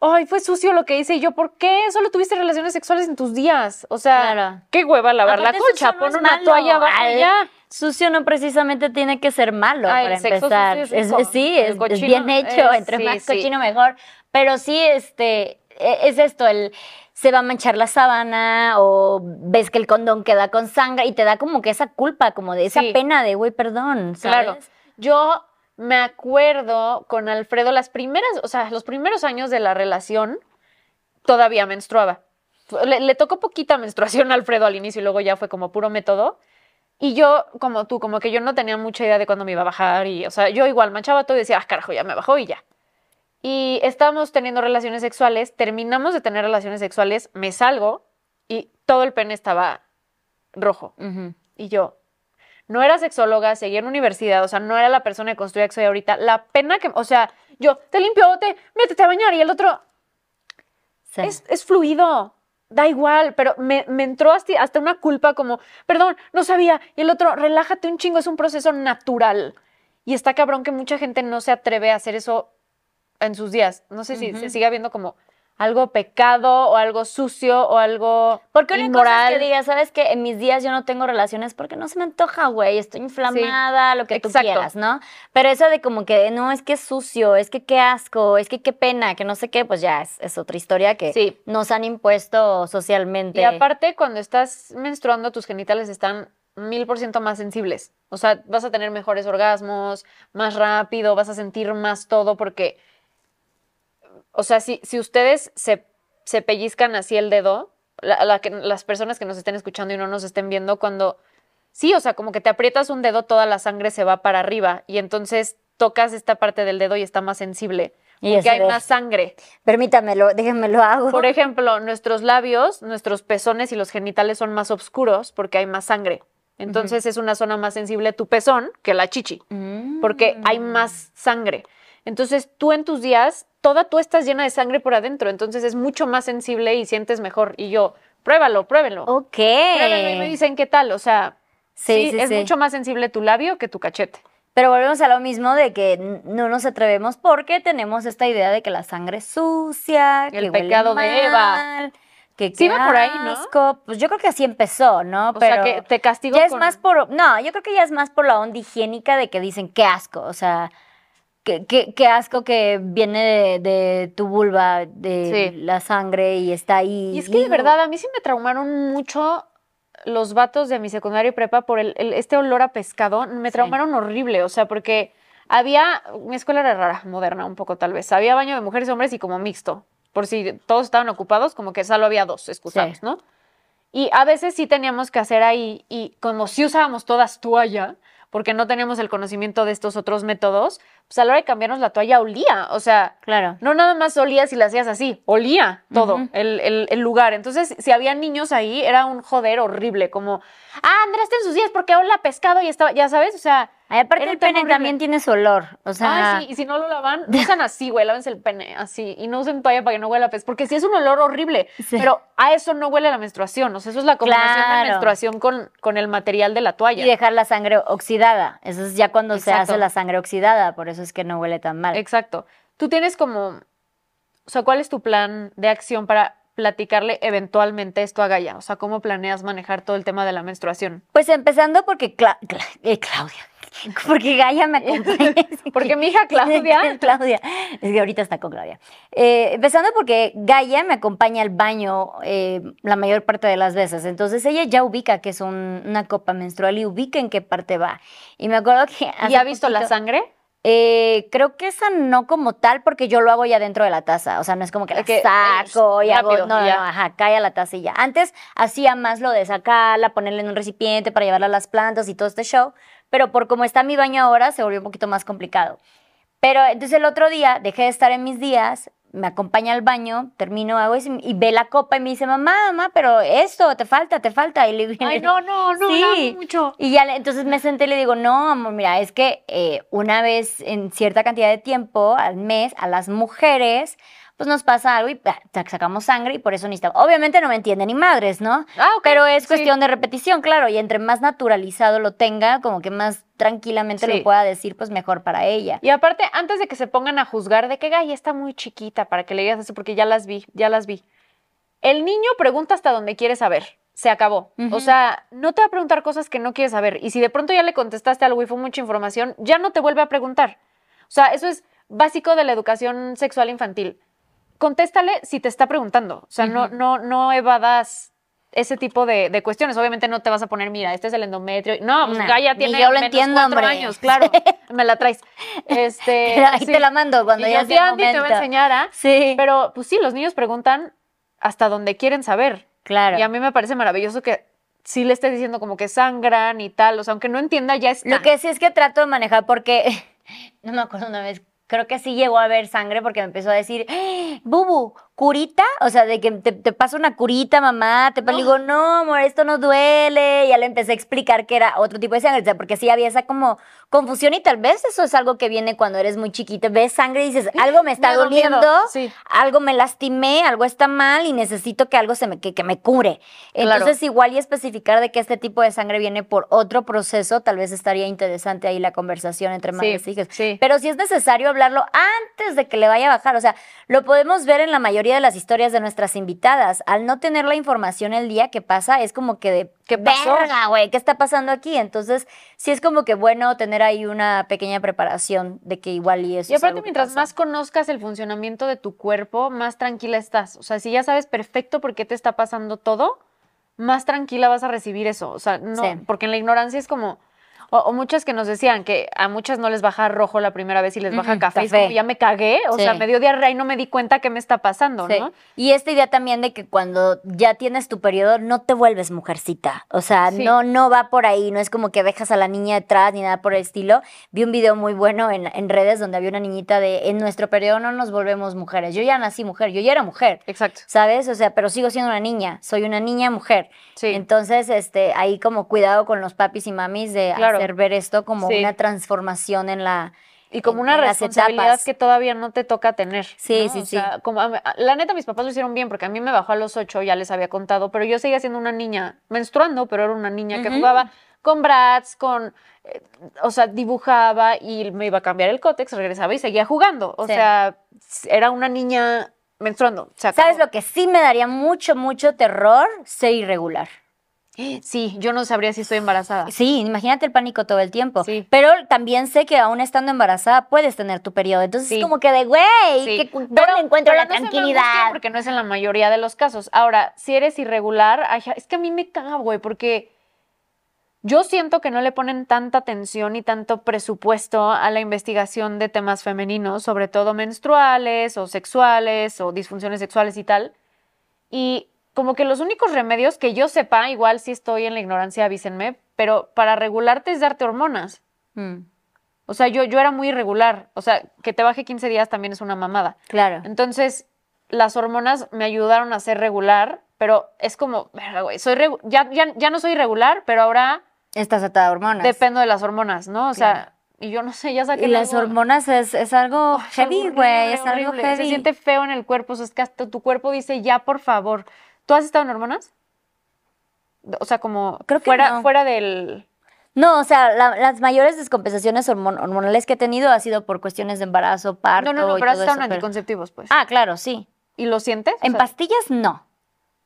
ay, fue sucio lo que hice. Y yo, ¿por qué? Solo tuviste relaciones sexuales en tus días. O sea, Claro. qué hueva lavar Aparte, la colcha, no pon una malo. toalla abajo ya. Sucio no precisamente tiene que ser malo el para sexo empezar. sucio es rico. sí, El es, bien hecho, es- entre sí, más sí. cochino mejor. Pero sí, este, e- es esto, el se va a manchar la sábana o ves que el condón queda con sangre y te da como que esa culpa, como de esa Sí. pena de, güey, perdón, ¿sabes? Claro. Yo me acuerdo con Alfredo las primeras, o sea, los primeros años de la relación todavía menstruaba. Le, le tocó poquita menstruación a Alfredo al inicio y luego ya fue como puro método. Y yo, como tú, como que yo no tenía mucha idea de cuándo me iba a bajar y, o sea, yo igual manchaba todo y decía, ah, carajo, ya me bajó y ya. Y estábamos teniendo relaciones sexuales, terminamos de tener relaciones sexuales, me salgo y todo el pene estaba rojo. Y yo, no era sexóloga, seguía en universidad, o sea, no era la persona que construía que soy ahorita. La pena que, o sea, yo, te limpio, te, métete a bañar y el otro, Sí. es, es fluido, da igual, pero me, me entró hasta, hasta una culpa como, perdón, no sabía. Y el otro, relájate un chingo, es un proceso natural. Y está cabrón que mucha gente no se atreve a hacer eso en sus días. No sé si se sigue viendo como algo pecado o algo sucio o algo Porque una cosa inmoral. es que digas, ¿sabes qué? En mis días yo no tengo relaciones porque no se me antoja, güey. Estoy inflamada, lo que tú quieras, ¿no? Pero eso de como que, no, es que es sucio, es que qué asco, es que qué pena, que no sé qué, pues ya es, es otra historia que Sí. nos han impuesto socialmente. Y aparte, cuando estás menstruando, tus genitales están mil por ciento más sensibles. O sea, vas a tener mejores orgasmos, más rápido, vas a sentir más todo porque, o sea, si, si ustedes se, se pellizcan así el dedo, la- la que- las personas que nos estén escuchando y no nos estén viendo, cuando, sí, o sea, como que te aprietas un dedo, toda la sangre se va para arriba y entonces tocas esta parte del dedo y está más sensible. Y Porque hay más sangre. Permítamelo, déjenme lo hago. Por ejemplo, nuestros labios, nuestros pezones y los genitales son más oscuros porque hay más sangre. Entonces es una zona más sensible tu pezón que la chichi, Mm. porque hay más sangre. Entonces tú en tus días, toda tú estás llena de sangre por adentro, entonces es mucho más sensible y sientes mejor. Y yo, pruébalo, pruébenlo. Ok. Pruébenlo y me dicen qué tal. O sea, Sí, sí, sí, es sí. mucho más sensible tu labio que tu cachete. Pero volvemos a lo mismo de que no nos atrevemos porque tenemos esta idea de que la sangre es sucia, El que huele pecado de Eva. mal, Que Sí va por ahí, ¿no? Pues yo creo que así empezó, ¿no? O sea, que te castigo ya es más por, no, yo creo que ya es más por la onda higiénica de que dicen qué asco, o sea, qué, qué- qué asco que viene de, de tu vulva, de Sí. la sangre y está ahí. Y es que de verdad, a mí sí me traumaron mucho los vatos de mi secundaria y prepa por el, el- este olor a pescado. Me Sí. traumaron horrible, o sea, porque había, mi escuela era rara, moderna un poco tal vez. Había baño de mujeres y hombres y como mixto. Por si todos estaban ocupados, como que solo había dos excusados, Sí. ¿no? Y a veces sí teníamos que hacer ahí, y como si usábamos todas toalla, porque no teníamos el conocimiento de estos otros métodos, pues a la hora de cambiarnos la toalla olía, o sea, Claro. no nada más olía si la hacías así, olía todo el, el- el lugar. Entonces, si había niños ahí, era un joder horrible, como, ah, en sus días porque hola pescado y estaba, ya sabes, o sea. Ay, aparte el pene horrible. también tiene su olor, o sea, sí, y si no lo lavan, no usan así, güey, lávense el pene, así, y no usen toalla para que no huela pez, porque sí es un olor horrible, Sí. pero a eso no huele la menstruación, o sea, eso es la combinación Claro. de menstruación con, con el material de la toalla. y dejar la sangre oxidada. Eso es ya cuando se hace la sangre oxidada, por eso es que no huele tan mal. Exacto. Tú tienes como, o sea, ¿cuál es tu plan de acción para platicarle eventualmente esto a Gaia? O sea, ¿cómo planeas manejar todo el tema de la menstruación? Pues empezando porque Cla- Cla- eh, Claudia, porque Gaia me acompaña. Porque mi hija Claudia- Claudia, es que ahorita está con Claudia. Eh, empezando porque Gaia me acompaña al baño eh, la mayor parte de las veces. Entonces ella ya ubica que es un- una copa menstrual y ubica en qué parte va. Y me acuerdo que... ¿Y ha visto la sangre? Eh, creo que esa no como tal, porque yo lo hago ya dentro de la taza. O sea, no es como que la Que, saco y hago. No, no, ya. no, ajá, cae a la taza y ya. Antes hacía más lo de sacarla, ponerla en un recipiente para llevarla a las plantas y todo este show. Pero por como está mi baño ahora, se volvió un poquito más complicado. Pero entonces el otro día dejé de estar en mis días, me acompaña al baño, termino, hago eso y ve la copa y me dice, mamá, mamá, pero esto, te falta, te falta. Y le digo, Ay, no, no, no, mucho. y ya le- entonces me senté y le digo, no, amor, mira, es que eh, una vez en cierta cantidad de tiempo al mes a las mujeres, pues nos pasa algo y ah, sac- sacamos sangre y por eso necesitamos. Obviamente no me entiende ni madres, ¿no? Ah, ok, Pero es sí. cuestión de repetición, claro, y entre más naturalizado lo tenga, como que más tranquilamente Sí. lo pueda decir, pues mejor para ella. Y aparte, antes de que se pongan a juzgar de que Gaia está muy chiquita para que le digas eso, porque ya las vi, ya las vi. El niño pregunta hasta donde quiere saber. se acabó. O sea, no te va a preguntar cosas que no quieres saber. Y si de pronto ya le contestaste algo y fue mucha información, ya no te vuelve a preguntar. O sea, eso es básico de la educación sexual infantil. Contéstale si te está preguntando. O sea, no, no, no evadas ese tipo de, de cuestiones. Obviamente no te vas a poner, mira, este es el endometrio. No, pues Nah, ni tiene yo lo menos entiendo, cuatro hombre. años, claro. Me la traes. Este, Pero ahí sí. te la mando cuando Y ya yo, sea el "Tía Andy, te voy a momento". enseñar a... Sí, Pero, pues sí, los niños preguntan hasta donde quieren saber. claro. Y a mí me parece maravilloso que sí le estés diciendo como que sangran y tal. O sea, aunque no entienda, ya está. Lo que sí es que trato de manejar porque, no me acuerdo una vez, creo que sí llegó a ver sangre porque me empezó a decir, "¡Ah! Bubu, ¿curita? O sea, de que te, te pasa una curita, mamá. Te No. digo, no, amor, esto no duele. Y ya le empecé a explicar que era otro tipo de sangre, o sea, porque sí había esa como confusión y tal vez eso es algo que viene cuando eres muy chiquita. Ves sangre y dices, algo me está Miedo, doliendo, sí. algo me lastimé, algo está mal y necesito que algo se me, que, que me cure. Claro. Entonces, igual y especificar de que este tipo de sangre viene por otro proceso, tal vez estaría interesante ahí la conversación entre madres e hijas. sí. Pero si es necesario hablarlo antes de que le vaya a bajar, o sea, lo podemos ver en la mayoría de las historias de nuestras invitadas. Al no tener la información el día que pasa, es como que de ¿Qué pasó? verga, güey, ¿qué está pasando aquí? Entonces, sí es como que bueno tener ahí una pequeña preparación de que igual y eso. Y aparte, mientras pasa. más conozcas el funcionamiento de tu cuerpo, más tranquila estás. O sea, si ya sabes perfecto por qué te está pasando todo, más tranquila vas a recibir eso. O sea, no, Sí. porque en la ignorancia es como. O, o muchas que nos decían que a muchas no les baja rojo la primera vez y les baja café. y es café. como, ya me cagué. O Sí. sea, me dio diarrea y no me di cuenta qué me está pasando, Sí. ¿no? Y esta idea también de que cuando ya tienes tu periodo no te vuelves mujercita. O sea, Sí. no, no va por ahí, no es como que dejas a la niña detrás ni nada por el estilo. Vi un video muy bueno en, en redes donde había una niñita de en nuestro periodo no nos volvemos mujeres. Yo ya nací mujer, yo ya era mujer. Exacto. ¿Sabes? O sea, pero sigo siendo una niña, soy una niña mujer. Sí. Entonces, este, ahí como cuidado con los papis y mamis de Claro. hacer ver esto como Sí. una transformación en la Y como en- una en responsabilidad que todavía no te toca tener. Sí, ¿no? sí, O sí. sea, como la neta, mis papás lo hicieron bien porque a mí me bajó a los ocho, ya les había contado, pero yo seguía siendo una niña menstruando, pero era una niña que jugaba con brats, con. eh, o sea, dibujaba y me iba a cambiar el cótex, regresaba y seguía jugando. O Sí. sea, era una niña menstruando. ¿Sabes lo que sí me daría mucho, mucho terror? Ser irregular. Sí, yo no sabría si estoy embarazada. Sí, imagínate el pánico todo el tiempo. Sí. Pero también sé que aún estando embarazada puedes tener tu periodo. Entonces Sí. es como que de, güey, Sí, ¿dónde encuentro pero la no tranquilidad? Porque no es en la mayoría de los casos. Ahora, si eres irregular, ay, es que a mí me caga, güey, porque yo siento que no le ponen tanta atención y tanto presupuesto a la investigación de temas femeninos, sobre todo menstruales o sexuales o disfunciones sexuales y tal. Y como que los únicos remedios que yo sepa, igual si estoy en la ignorancia, avísenme, pero para regularte es darte hormonas. Mm, O sea, yo, yo era muy irregular. O sea, que te baje 15 días también es una mamada. claro. Entonces, las hormonas me ayudaron a ser regular, pero es como, soy ya, ya, ya no soy regular, pero ahora Estás atada a hormonas. dependo de las hormonas, ¿no? O Claro. sea, y yo no sé, ya saqué y las algo- hormonas es, es algo Oh, heavy, güey. Es algo heavy. Se siente feo en el cuerpo, o sea, es que hasta tu cuerpo dice, ya, por favor. ¿Tú has estado en hormonas? O sea, como Creo que fuera, no. fuera del... No, o sea, la- las mayores descompensaciones hormon- hormonales que he tenido ha sido por cuestiones de embarazo, parto No, no, no, y pero has estado en pero- anticonceptivos, pues. Ah, claro, sí. ¿Y lo sientes? O En sea, pastillas no.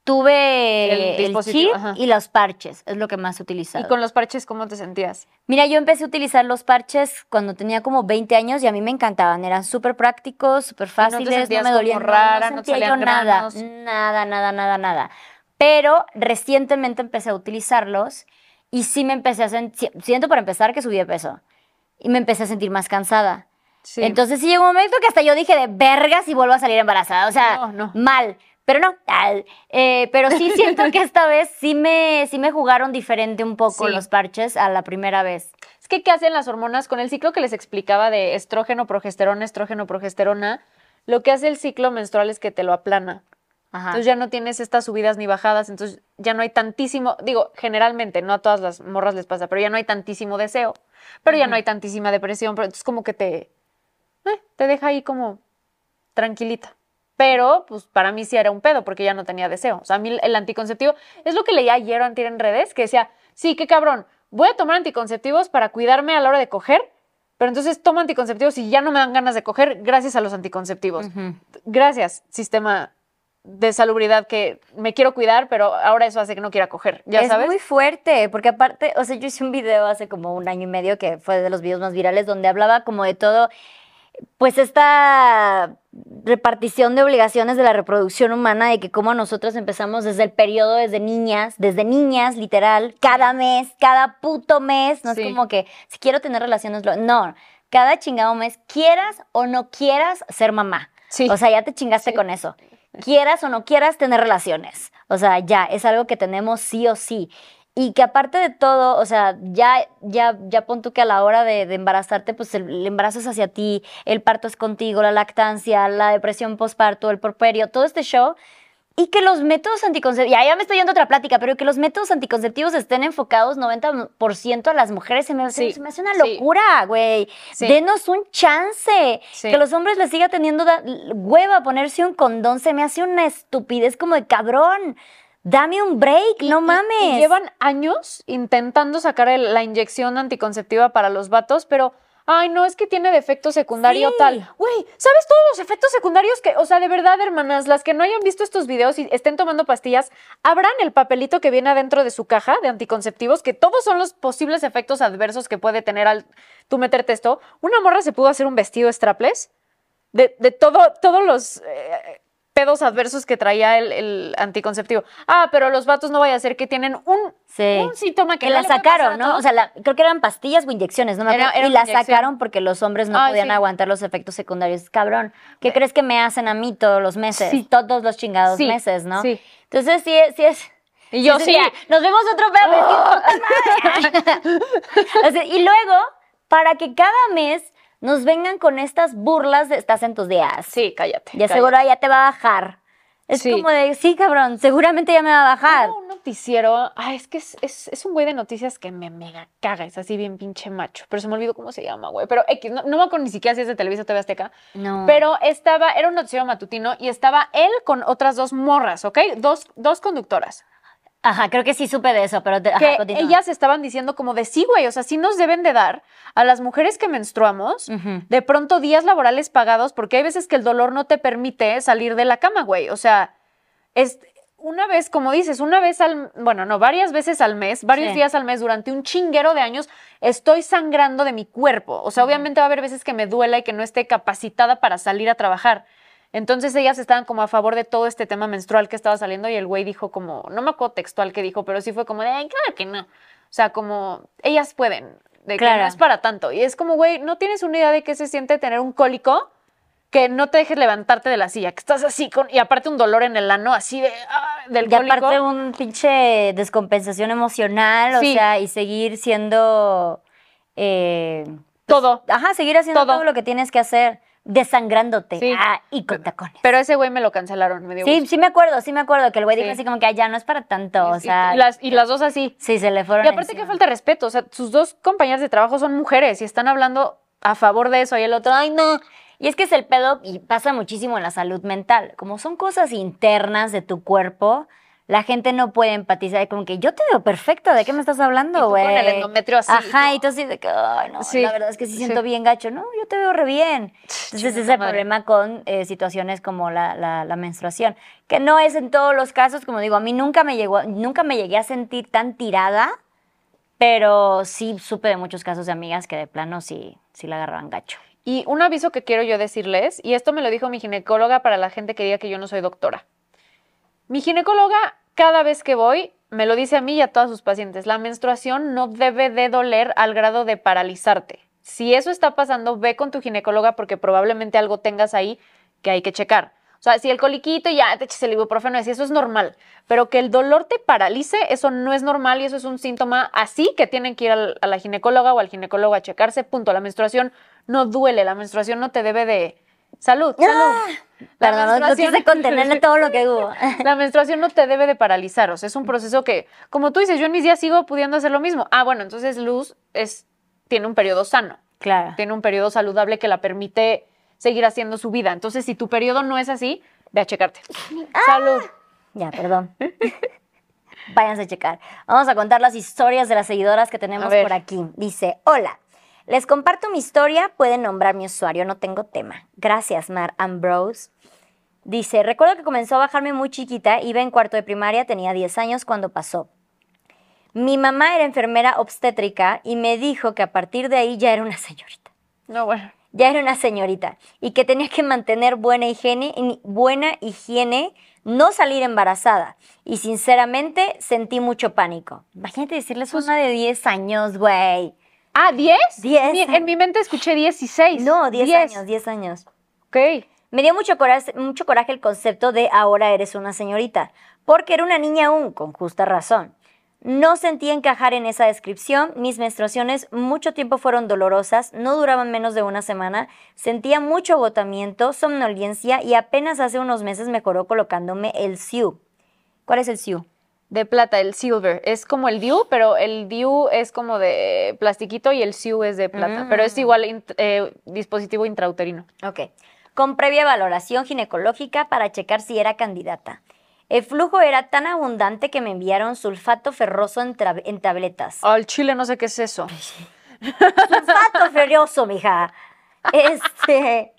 Tuve El el, dispositivo, chip ajá. y los parches, es lo que más he utilizado. ¿Y con los parches cómo te sentías? Mira, yo empecé a utilizar los parches cuando tenía como 20 años y a mí me encantaban. Eran súper prácticos, súper fáciles, no, sentías me dolían. rara, no te sentía yo nada, nada, nada, nada, nada. Pero recientemente empecé a utilizarlos y sí me empecé a sentir, siento para empezar que subí de peso y me empecé a sentir más cansada. Sí. Entonces sí llegó un momento que hasta yo dije de verga si vuelvo a salir embarazada. O sea, No, no. mal. Pero no, tal. Eh, pero sí siento que esta vez sí me, sí me jugaron diferente un poco Sí. los parches a la primera vez. Es que, ¿qué hacen las hormonas? Con el ciclo que les explicaba de estrógeno, progesterona, estrógeno, progesterona, lo que hace el ciclo menstrual es que te lo aplana. Ajá. Entonces ya no tienes estas subidas ni bajadas, entonces ya no hay tantísimo, digo, generalmente, no a todas las morras les pasa, pero ya no hay tantísimo deseo, pero ya no hay tantísima depresión, pero entonces como que te, eh, te deja ahí como tranquilita. Pero, pues, para mí sí era un pedo, porque ya no tenía deseo. O sea, a mí el anticonceptivo, es lo que leía ayer o antier en redes, que decía, sí, qué cabrón, voy a tomar anticonceptivos para cuidarme a la hora de coger, pero entonces tomo anticonceptivos y ya no me dan ganas de coger gracias a los anticonceptivos. Gracias, sistema de salubridad que me quiero cuidar, pero ahora eso hace que no quiera coger, ¿ya es sabes? muy fuerte, porque aparte, o sea, yo hice un video hace como un año y medio que fue de los videos más virales donde hablaba como de todo, pues esta repartición de obligaciones de la reproducción humana, de que como nosotros empezamos desde el periodo, desde niñas, desde niñas, literal, cada mes, cada puto mes, no Sí. es como que si quiero tener relaciones, no, cada chingado mes, quieras o no quieras ser mamá. Sí. O sea, ya te chingaste Sí. con eso. Quieras o no quieras tener relaciones. O sea, ya, es algo que tenemos sí o sí. Y que aparte de todo, o sea, ya, ya, ya pon tú que a la hora de, de embarazarte, pues el, el embarazo es hacia ti, el parto es contigo, la lactancia, la depresión postparto, el porperio, todo este show. Y que los métodos anticonceptivos, ya, ya me estoy yendo a otra plática, pero que los métodos anticonceptivos estén enfocados 90% a las mujeres, se me, hace- Sí, se me hace una locura, güey. Sí. Denos un chance. Que los hombres les siga teniendo hueva ponerse un condón, se me hace una estupidez como de cabrón. Dame un break, no Y- mames. y llevan años intentando sacar el- la inyección anticonceptiva para los vatos, pero, ay, no, es que tiene defecto secundario Sí. tal. Güey, ¿sabes todos los efectos secundarios que, o sea, de verdad, hermanas, las que no hayan visto estos videos y estén tomando pastillas, abran el papelito que viene adentro de su caja de anticonceptivos, que todos son los posibles efectos adversos que puede tener al tú meterte esto. Una morra se pudo hacer un vestido strapless de, de todo, todos los eh, pedos adversos que traía el, el anticonceptivo. Ah, pero los vatos no vaya a ser que tienen un, Sí. un síntoma que, que la sacaron, ¿no? O sea, la- creo que eran pastillas o inyecciones, no me Era- acuerdo. era y la inyección. sacaron porque los hombres no Ay, podían sí. aguantar los efectos secundarios. Cabrón, ¿qué crees que me hacen a mí todos los meses? Sí. Todos los chingados meses, ¿no? sí. Entonces sí, es- sí es... Y yo sí Nos vemos otro pedo. O sea, y luego, para que cada mes nos vengan con estas burlas de estás en tus días. Sí, cállate. Ya cállate. seguro ya te va a bajar. Es Sí. como de, sí, cabrón, seguramente ya me va a bajar. Hubo un noticiero, ay, es que es, es- es un güey de noticias que me mega caga, es así bien pinche macho, pero se me olvidó cómo se llama, güey, pero X, no, no me acuerdo ni siquiera si es de Televisa o TV Azteca, No. pero estaba, era un noticiero matutino y estaba él con otras dos morras, ¿ok? Dos, dos conductoras, Ajá, creo que sí supe de eso, pero te, ajá, que continúa. ellas estaban diciendo como de sí, güey, o sea, sí nos deben de dar a las mujeres que menstruamos de pronto días laborales pagados porque hay veces que el dolor no te permite salir de la cama, güey. O sea, es una vez, como dices, una vez al, bueno, no, varias veces al mes, varios Sí. días al mes durante un chinguero de años, estoy sangrando de mi cuerpo. O sea, obviamente va a haber veces que me duela y que no esté capacitada para salir a trabajar. Entonces ellas estaban como a favor de todo este tema menstrual que estaba saliendo y el güey dijo como, no me acuerdo textual que dijo, pero sí fue como de, "Ay, claro que no. O sea, como, ellas pueden, de que Claro. no es para tanto. Y es como, güey, no tienes una idea de qué se siente tener un cólico que no te dejes levantarte de la silla, que estás así con, y aparte un dolor en el ano, así de, ah, del Y cólico. aparte un pinche descompensación emocional, Sí. o sea, y seguir siendo... eh, todo. ajá, seguir haciendo Todo. todo. lo que tienes que hacer, desangrándote. Sí. Ah, y con tacones. Pero ese güey me lo cancelaron, me dio Sí, gusto. sí me acuerdo, sí me acuerdo que el güey dijo Sí. así como que "Ah, ya no es para tanto, o sea... y, las, y las dos así. Sí, se le fueron Y aparte que falta de respeto, o sea, sus dos compañeras de trabajo son mujeres y están hablando a favor de eso y el otro, ay no. Y es que es el pedo y pasa muchísimo en la salud mental. Como son cosas internas de tu cuerpo, la gente no puede empatizar. Como que yo te veo perfecto, ¿de qué me estás hablando, tú con güey? el endometrio así, Ajá, ¿no? y tú así de que, ay, no, Sí, la verdad es que sí sí. siento bien gacho. No, yo te veo re bien. Entonces ese es el madre. problema con eh, situaciones como la, la- la menstruación. Que no es en todos los casos, como digo, a mí nunca me llegó, nunca me llegué a sentir tan tirada, pero sí supe de muchos casos de amigas que de plano sí, sí la agarraban gacho. Y un aviso que quiero yo decirles, y esto me lo dijo mi ginecóloga para la gente que diga que yo no soy doctora. Mi ginecóloga, cada vez que voy, me lo dice a mí y a todas sus pacientes, la menstruación no debe de doler al grado de paralizarte. Si eso está pasando, ve con tu ginecóloga porque probablemente algo tengas ahí que hay que checar. O sea, si el coliquito ya te eches el ibuprofeno, eso es normal. Pero que el dolor te paralice, eso no es normal y eso es un síntoma así que tienen que ir a la ginecóloga o al ginecólogo a checarse. Punto. La menstruación no duele, la menstruación no te debe de... Salud, salud. La Perdón, no- no quise contenerle todo lo que hubo. la menstruación no te debe de paralizar, o sea, es un proceso que, como tú dices, yo en mis días sigo pudiendo hacer lo mismo. Ah, bueno, entonces Luz es, tiene un periodo sano, Claro. tiene un periodo saludable que la permite seguir haciendo su vida. Entonces, si tu periodo no es así, ve a checarte. Salud. Ya, perdón. Váyanse a checar. Vamos a contar las historias de las seguidoras que tenemos por aquí. Dice, hola, les comparto mi historia, pueden nombrar mi usuario, no tengo tema. Gracias, Mar Ambrose. Dice, recuerdo que comenzó a bajarme muy chiquita, iba en cuarto de primaria, tenía 10 años cuando pasó. Mi mamá era enfermera obstétrica y me dijo que a partir de ahí ya era una señorita. No, bueno. Ya era una señorita y que tenía que mantener buena higiene, buena higiene, no salir embarazada. Y sinceramente sentí mucho pánico. Imagínate decirles una de 10 años, güey. Ah, ¿10? 10. Mi- En mi mente escuché 16. No, 10 10. años, 10 años. Ok. Me dio mucho coraje, mucho coraje el concepto de ahora eres una señorita, porque era una niña aún, con justa razón. No sentí encajar en esa descripción, mis menstruaciones mucho tiempo fueron dolorosas, no duraban menos de una semana, sentía mucho agotamiento, somnolencia y apenas hace unos meses mejoró colocándome el SIU. ¿Cuál es el SIU? De plata, el silver. Es como el Dew, pero el Dew es como de plastiquito y el Siu es de plata. Pero es Mm. igual eh, dispositivo intrauterino. Ok. Con previa valoración ginecológica para checar si era candidata. El flujo era tan abundante que me enviaron sulfato ferroso en, en tabletas. Al chile no sé qué es eso. Sulfato ferroso, mija. Este,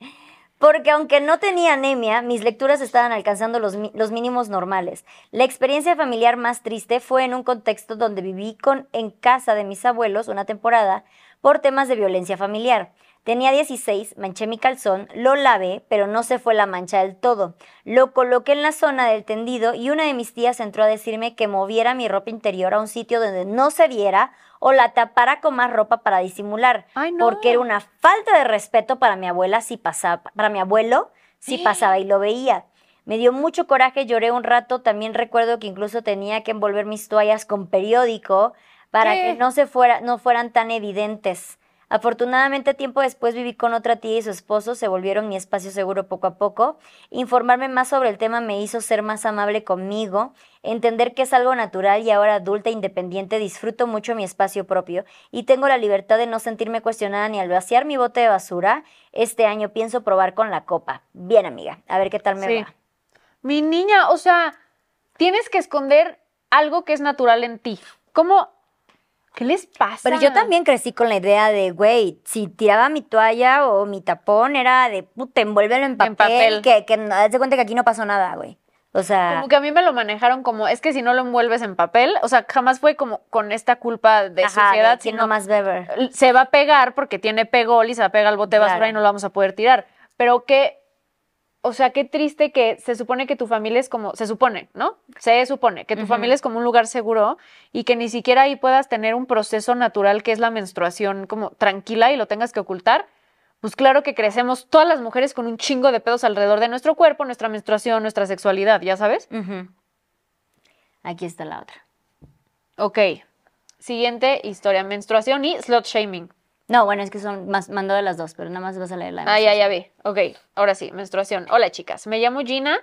porque aunque no tenía anemia, mis lecturas estaban alcanzando los, los mínimos normales. La experiencia familiar más triste fue en un contexto donde viví con, en casa de mis abuelos una temporada por temas de violencia familiar. Tenía 16, manché mi calzón, lo lavé, pero no se fue la mancha del todo. Lo coloqué en la zona del tendido y una de mis tías entró a decirme que moviera mi ropa interior a un sitio donde no se viera o la tapara con más ropa para disimular. Ay, no. Porque era una falta de respeto para mi abuela si pasaba, para mi abuelo si pasaba y lo veía. Me dio mucho coraje, lloré un rato. También recuerdo que incluso tenía que envolver mis toallas con periódico para ¿Qué? que no se fuera, no fueran tan evidentes. Afortunadamente, tiempo después viví con otra tía y su esposo, se volvieron mi espacio seguro poco a poco. Informarme más sobre el tema me hizo ser más amable conmigo, entender que es algo natural y ahora adulta e independiente disfruto mucho mi espacio propio y tengo la libertad de no sentirme cuestionada ni al vaciar mi bote de basura. Este año pienso probar con la copa. Bien, amiga, a ver qué tal me Sí. va. Mi niña, o sea, tienes que esconder algo que es natural en ti. ¿Cómo? ¿Qué les pasa? Pero yo también crecí con la idea de, güey, si tiraba mi toalla o mi tapón era de, puta, envuélvelo en papel, papel. que, que haz de cuenta que aquí no pasó nada, güey. O sea, Como que a mí me lo manejaron como, es que si no lo envuelves en papel, o sea, jamás fue como con esta culpa de ajá, suciedad, de sino nomás beber. se va a pegar porque tiene pegol y se va a pegar al bote de basura Claro. y no lo vamos a poder tirar. Pero qué, o sea, qué triste que se supone que tu familia es como, se supone, ¿no? Se supone que tu familia es como un lugar seguro y que ni siquiera ahí puedas tener un proceso natural que es la menstruación como tranquila y lo tengas que ocultar. Pues claro que crecemos todas las mujeres con un chingo de pedos alrededor de nuestro cuerpo, nuestra menstruación, nuestra sexualidad, ¿ya sabes? Aquí está la otra. Ok. Siguiente historia, menstruación y slut shaming. No, bueno, es que son más, mando de las dos, pero nada más vas a leer la Ah, ya, ya vi. Ok, ahora sí, menstruación. Hola, chicas. Me llamo Gina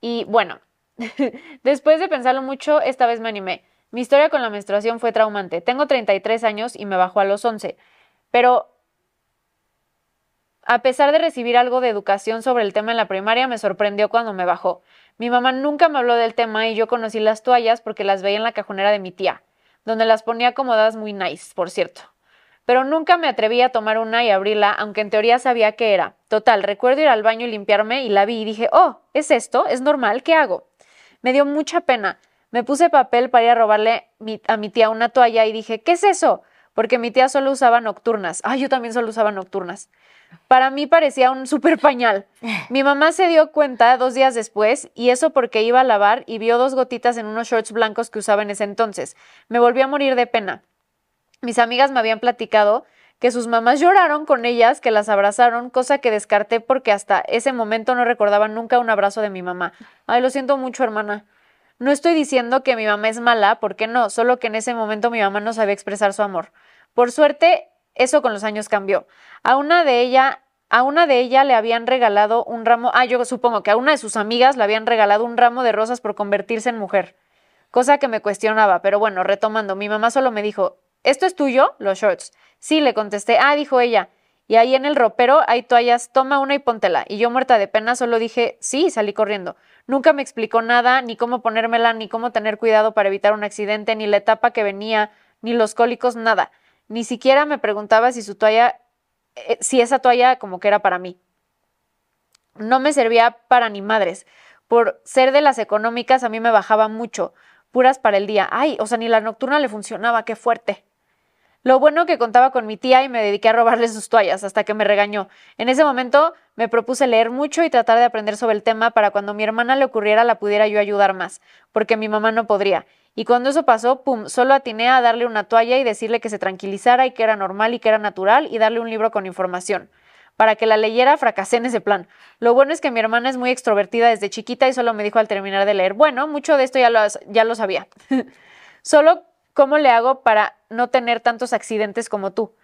y bueno, después de pensarlo mucho, esta vez me animé. Mi historia con la menstruación fue traumante. Tengo 33 años y me bajó a los 11. Pero a pesar de recibir algo de educación sobre el tema en la primaria, me sorprendió cuando me bajó. Mi mamá nunca me habló del tema y yo conocí las toallas porque las veía en la cajonera de mi tía, donde las ponía acomodadas muy nice, por cierto. Pero nunca me atreví a tomar una y abrirla, aunque en teoría sabía qué era. Total, recuerdo ir al baño y limpiarme y la vi y dije, oh, ¿es esto? ¿Es normal? ¿Qué hago? Me dio mucha pena. Me puse papel para ir a robarle a mi tía una toalla y dije, ¿qué es eso? Porque mi tía solo usaba nocturnas. Ay, yo también solo usaba nocturnas. Para mí parecía un super pañal. Mi mamá se dio cuenta dos días después y eso porque iba a lavar y vio dos gotitas en unos shorts blancos que usaba en ese entonces. Me volví a morir de pena. Mis amigas me habían platicado que sus mamás lloraron con ellas, que las abrazaron, cosa que descarté porque hasta ese momento no recordaba nunca un abrazo de mi mamá. Ay, lo siento mucho, hermana. No estoy diciendo que mi mamá es mala, porque no, solo que en ese momento mi mamá no sabía expresar su amor. Por suerte, eso con los años cambió. A una de ella, a una de ella le habían regalado un ramo, ah, yo supongo que a una de sus amigas le habían regalado un ramo de rosas por convertirse en mujer. Cosa que me cuestionaba, pero bueno, retomando, mi mamá solo me dijo, ¿esto es tuyo? Los shorts. Sí, le contesté, ah, dijo ella. Y ahí en el ropero hay toallas, toma una y póntela. Y yo muerta de pena solo dije, sí, y salí corriendo. Nunca me explicó nada, ni cómo ponérmela, ni cómo tener cuidado para evitar un accidente, ni la etapa que venía, ni los cólicos, nada. Ni siquiera me preguntaba si su toalla, eh, si esa toalla como que era para mí. no me servía para ni madres. Por ser de las económicas, a mí me bajaba mucho, puras para el día. Ay, o sea, ni la nocturna le funcionaba, qué fuerte. Lo bueno que contaba con mi tía y me dediqué a robarle sus toallas hasta que me regañó. En ese momento me propuse leer mucho y tratar de aprender sobre el tema para cuando mi hermana le ocurriera la pudiera yo ayudar más, porque mi mamá no podría. Y cuando eso pasó, pum, solo atiné a darle una toalla y decirle que se tranquilizara y que era normal y que era natural y darle un libro con información. Para que la leyera, fracasé en ese plan. Lo bueno es que mi hermana es muy extrovertida desde chiquita y solo me dijo al terminar de leer, bueno, mucho de esto ya lo, ya lo sabía. solo ¿Cómo le hago para no tener tantos accidentes como tú?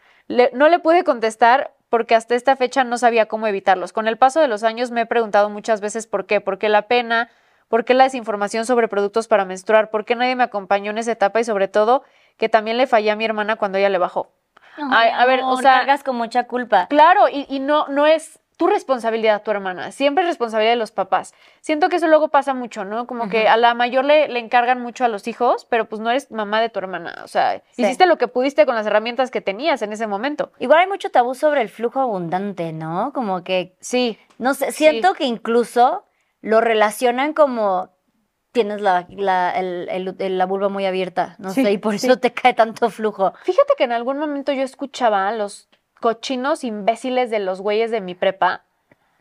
no le pude contestar porque hasta esta fecha no sabía cómo evitarlos. Con el paso de los años me he preguntado muchas veces por qué, por qué la pena, por qué la desinformación sobre productos para menstruar, por qué nadie me acompañó en esa etapa y sobre todo que también le fallé a mi hermana cuando ella le bajó. a, ver, o sea, cargas con mucha culpa. Claro, y, y no, no es tu responsabilidad, tu hermana, siempre es responsabilidad de los papás. Siento que eso luego pasa mucho, ¿no? Como que a la mayor le, le, encargan mucho a los hijos, pero pues no eres mamá de tu hermana. O sea, hiciste lo que pudiste con las herramientas que tenías en ese momento. Igual hay mucho tabú sobre el flujo abundante, ¿no? Como que, sí, no sé, siento que incluso lo relacionan como tienes la, la, el, la vulva muy abierta, no sé, y por eso te cae tanto flujo. Fíjate que en algún momento yo escuchaba los cochinos imbéciles de los güeyes de mi prepa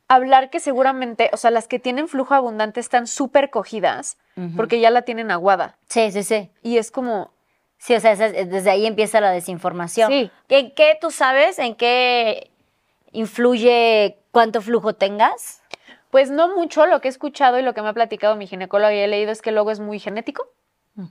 hablar que seguramente, o sea, las que tienen flujo abundante están súper cogidas porque ya la tienen aguada. Sí, sí, sí. Y es como... Sí, o sea, desde ahí empieza la desinformación. Sí. ¿En qué tú sabes? ¿En qué influye cuánto flujo tengas? Pues no mucho, lo que he escuchado y lo que me ha platicado mi ginecólogo y he leído es que luego es muy genético,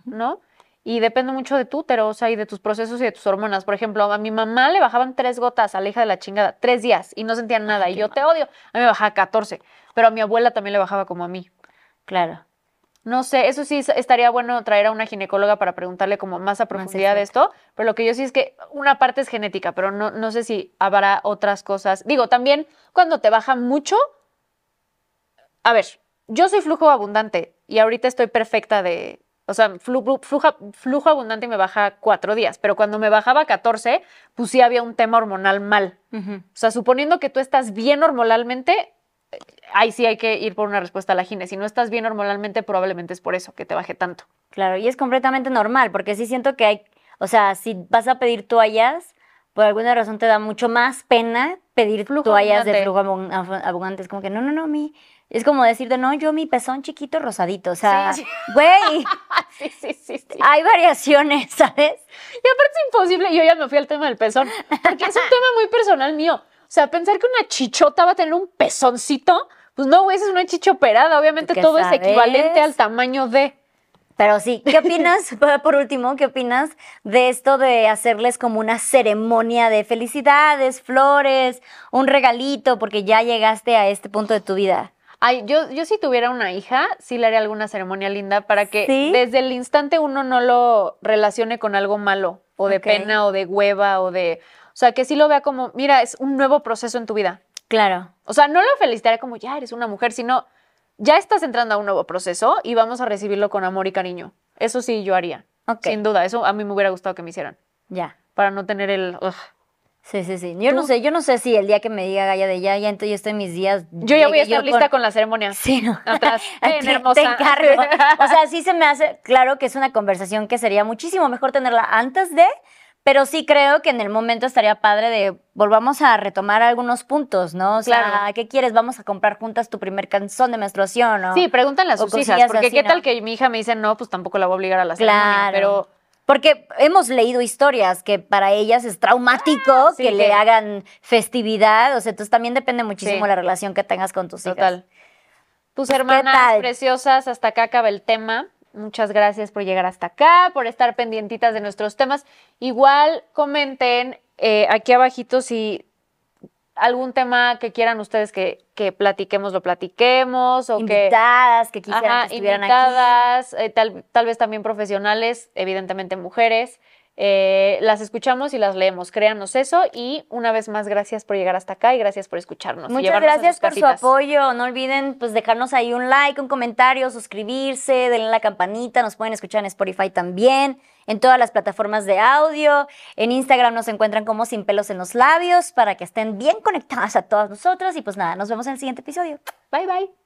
¿no? Y depende mucho de tu útero, o sea, y de tus procesos y de tus hormonas. Por ejemplo, a mi mamá le bajaban tres gotas a la hija de la chingada, tres días, y no sentía nada. y yo te odio. A mí me bajaba 14, pero a mi abuela también le bajaba como a mí. Claro. No sé, eso sí estaría bueno traer a una ginecóloga para preguntarle como más a profundidad de esto, pero lo que yo sí es que una parte es genética, pero no, no sé si habrá otras cosas. Digo, también cuando te baja mucho, a ver, yo soy flujo abundante y ahorita estoy perfecta de, o sea, flujo, flujo, abundante me baja cuatro días, pero cuando me bajaba 14, pues sí había un tema hormonal mal. O sea, suponiendo que tú estás bien hormonalmente, eh, ahí sí hay que ir por una respuesta a la gine. Si no estás bien hormonalmente, probablemente es por eso que te baje tanto. Claro, y es completamente normal, porque sí siento que hay, o sea, si vas a pedir toallas, por alguna razón te da mucho más pena pedir toallas de flujo abundante. Es como que, no, no, no, mi es como decirte, no, yo mi pezón chiquito rosadito. O sea, güey. Sí, sí, sí, sí, Hay variaciones, ¿sabes? Y aparte es imposible. Yo ya me fui al tema del pezón. Porque es un tema muy personal mío. O sea, pensar que una chichota va a tener un pezoncito. Pues no, güey, esa es una chicha operada. Obviamente todo es equivalente al tamaño de. Pero sí, ¿qué opinas, por último, qué opinas de esto de hacerles como una ceremonia de felicidades, flores, un regalito, porque ya llegaste a este punto de tu vida? Ay, yo, yo si tuviera una hija, sí le haría alguna ceremonia linda para que desde el instante uno no lo relacione con algo malo, o de pena, o de hueva, o de. O sea, que sí lo vea como, mira, es un nuevo proceso en tu vida. Claro. O sea, no lo felicitaría como, ya eres una mujer, sino, ya estás entrando a un nuevo proceso y vamos a recibirlo con amor y cariño. Eso sí yo haría. Sin duda, eso a mí me hubiera gustado que me hicieran. Ya. Para no tener el. Sí, sí, sí. Yo no sé, yo no sé si el día que me diga Gaya de ya, ya entonces yo estoy en mis días. Yo ya voy a estar lista con... la ceremonia. Sí, no. Atrás. Hermosa. Te encargo. O sea, sí se me hace claro que es una conversación que sería muchísimo mejor tenerla antes de, pero sí creo que en el momento estaría padre de volvamos a retomar algunos puntos, ¿no? O sea, ¿qué quieres? Vamos a comprar juntas tu primer canción de menstruación, ¿no? Sí, pregúntale a sus hijas, porque qué tal que mi hija me dice no, pues tampoco la voy a obligar a la ceremonia, pero porque hemos leído historias que para ellas es traumático ah, que, le hagan festividad. O sea, entonces también depende muchísimo la relación que tengas con tus Total. hijas. Tus hermanas preciosas, hasta acá acaba el tema. Muchas gracias por llegar hasta acá, por estar pendientitas de nuestros temas. Igual comenten eh, aquí abajito si algún tema que quieran ustedes que, que platiquemos, lo platiquemos. O invitadas que, quisieran que estuvieran invitadas, aquí. Eh, tal, tal vez también profesionales, evidentemente mujeres. Eh, las escuchamos y las leemos. Créanos eso. Y una vez más, gracias por llegar hasta acá y gracias por escucharnos. Muchas gracias por su apoyo. No olviden pues dejarnos ahí un like, un comentario, suscribirse, denle a la campanita. Nos pueden escuchar en Spotify también, en todas las plataformas de audio. En Instagram nos encuentran como sin pelos en los labios para que estén bien conectadas a todas nosotros. Y pues nada, nos vemos en el siguiente episodio. Bye, bye.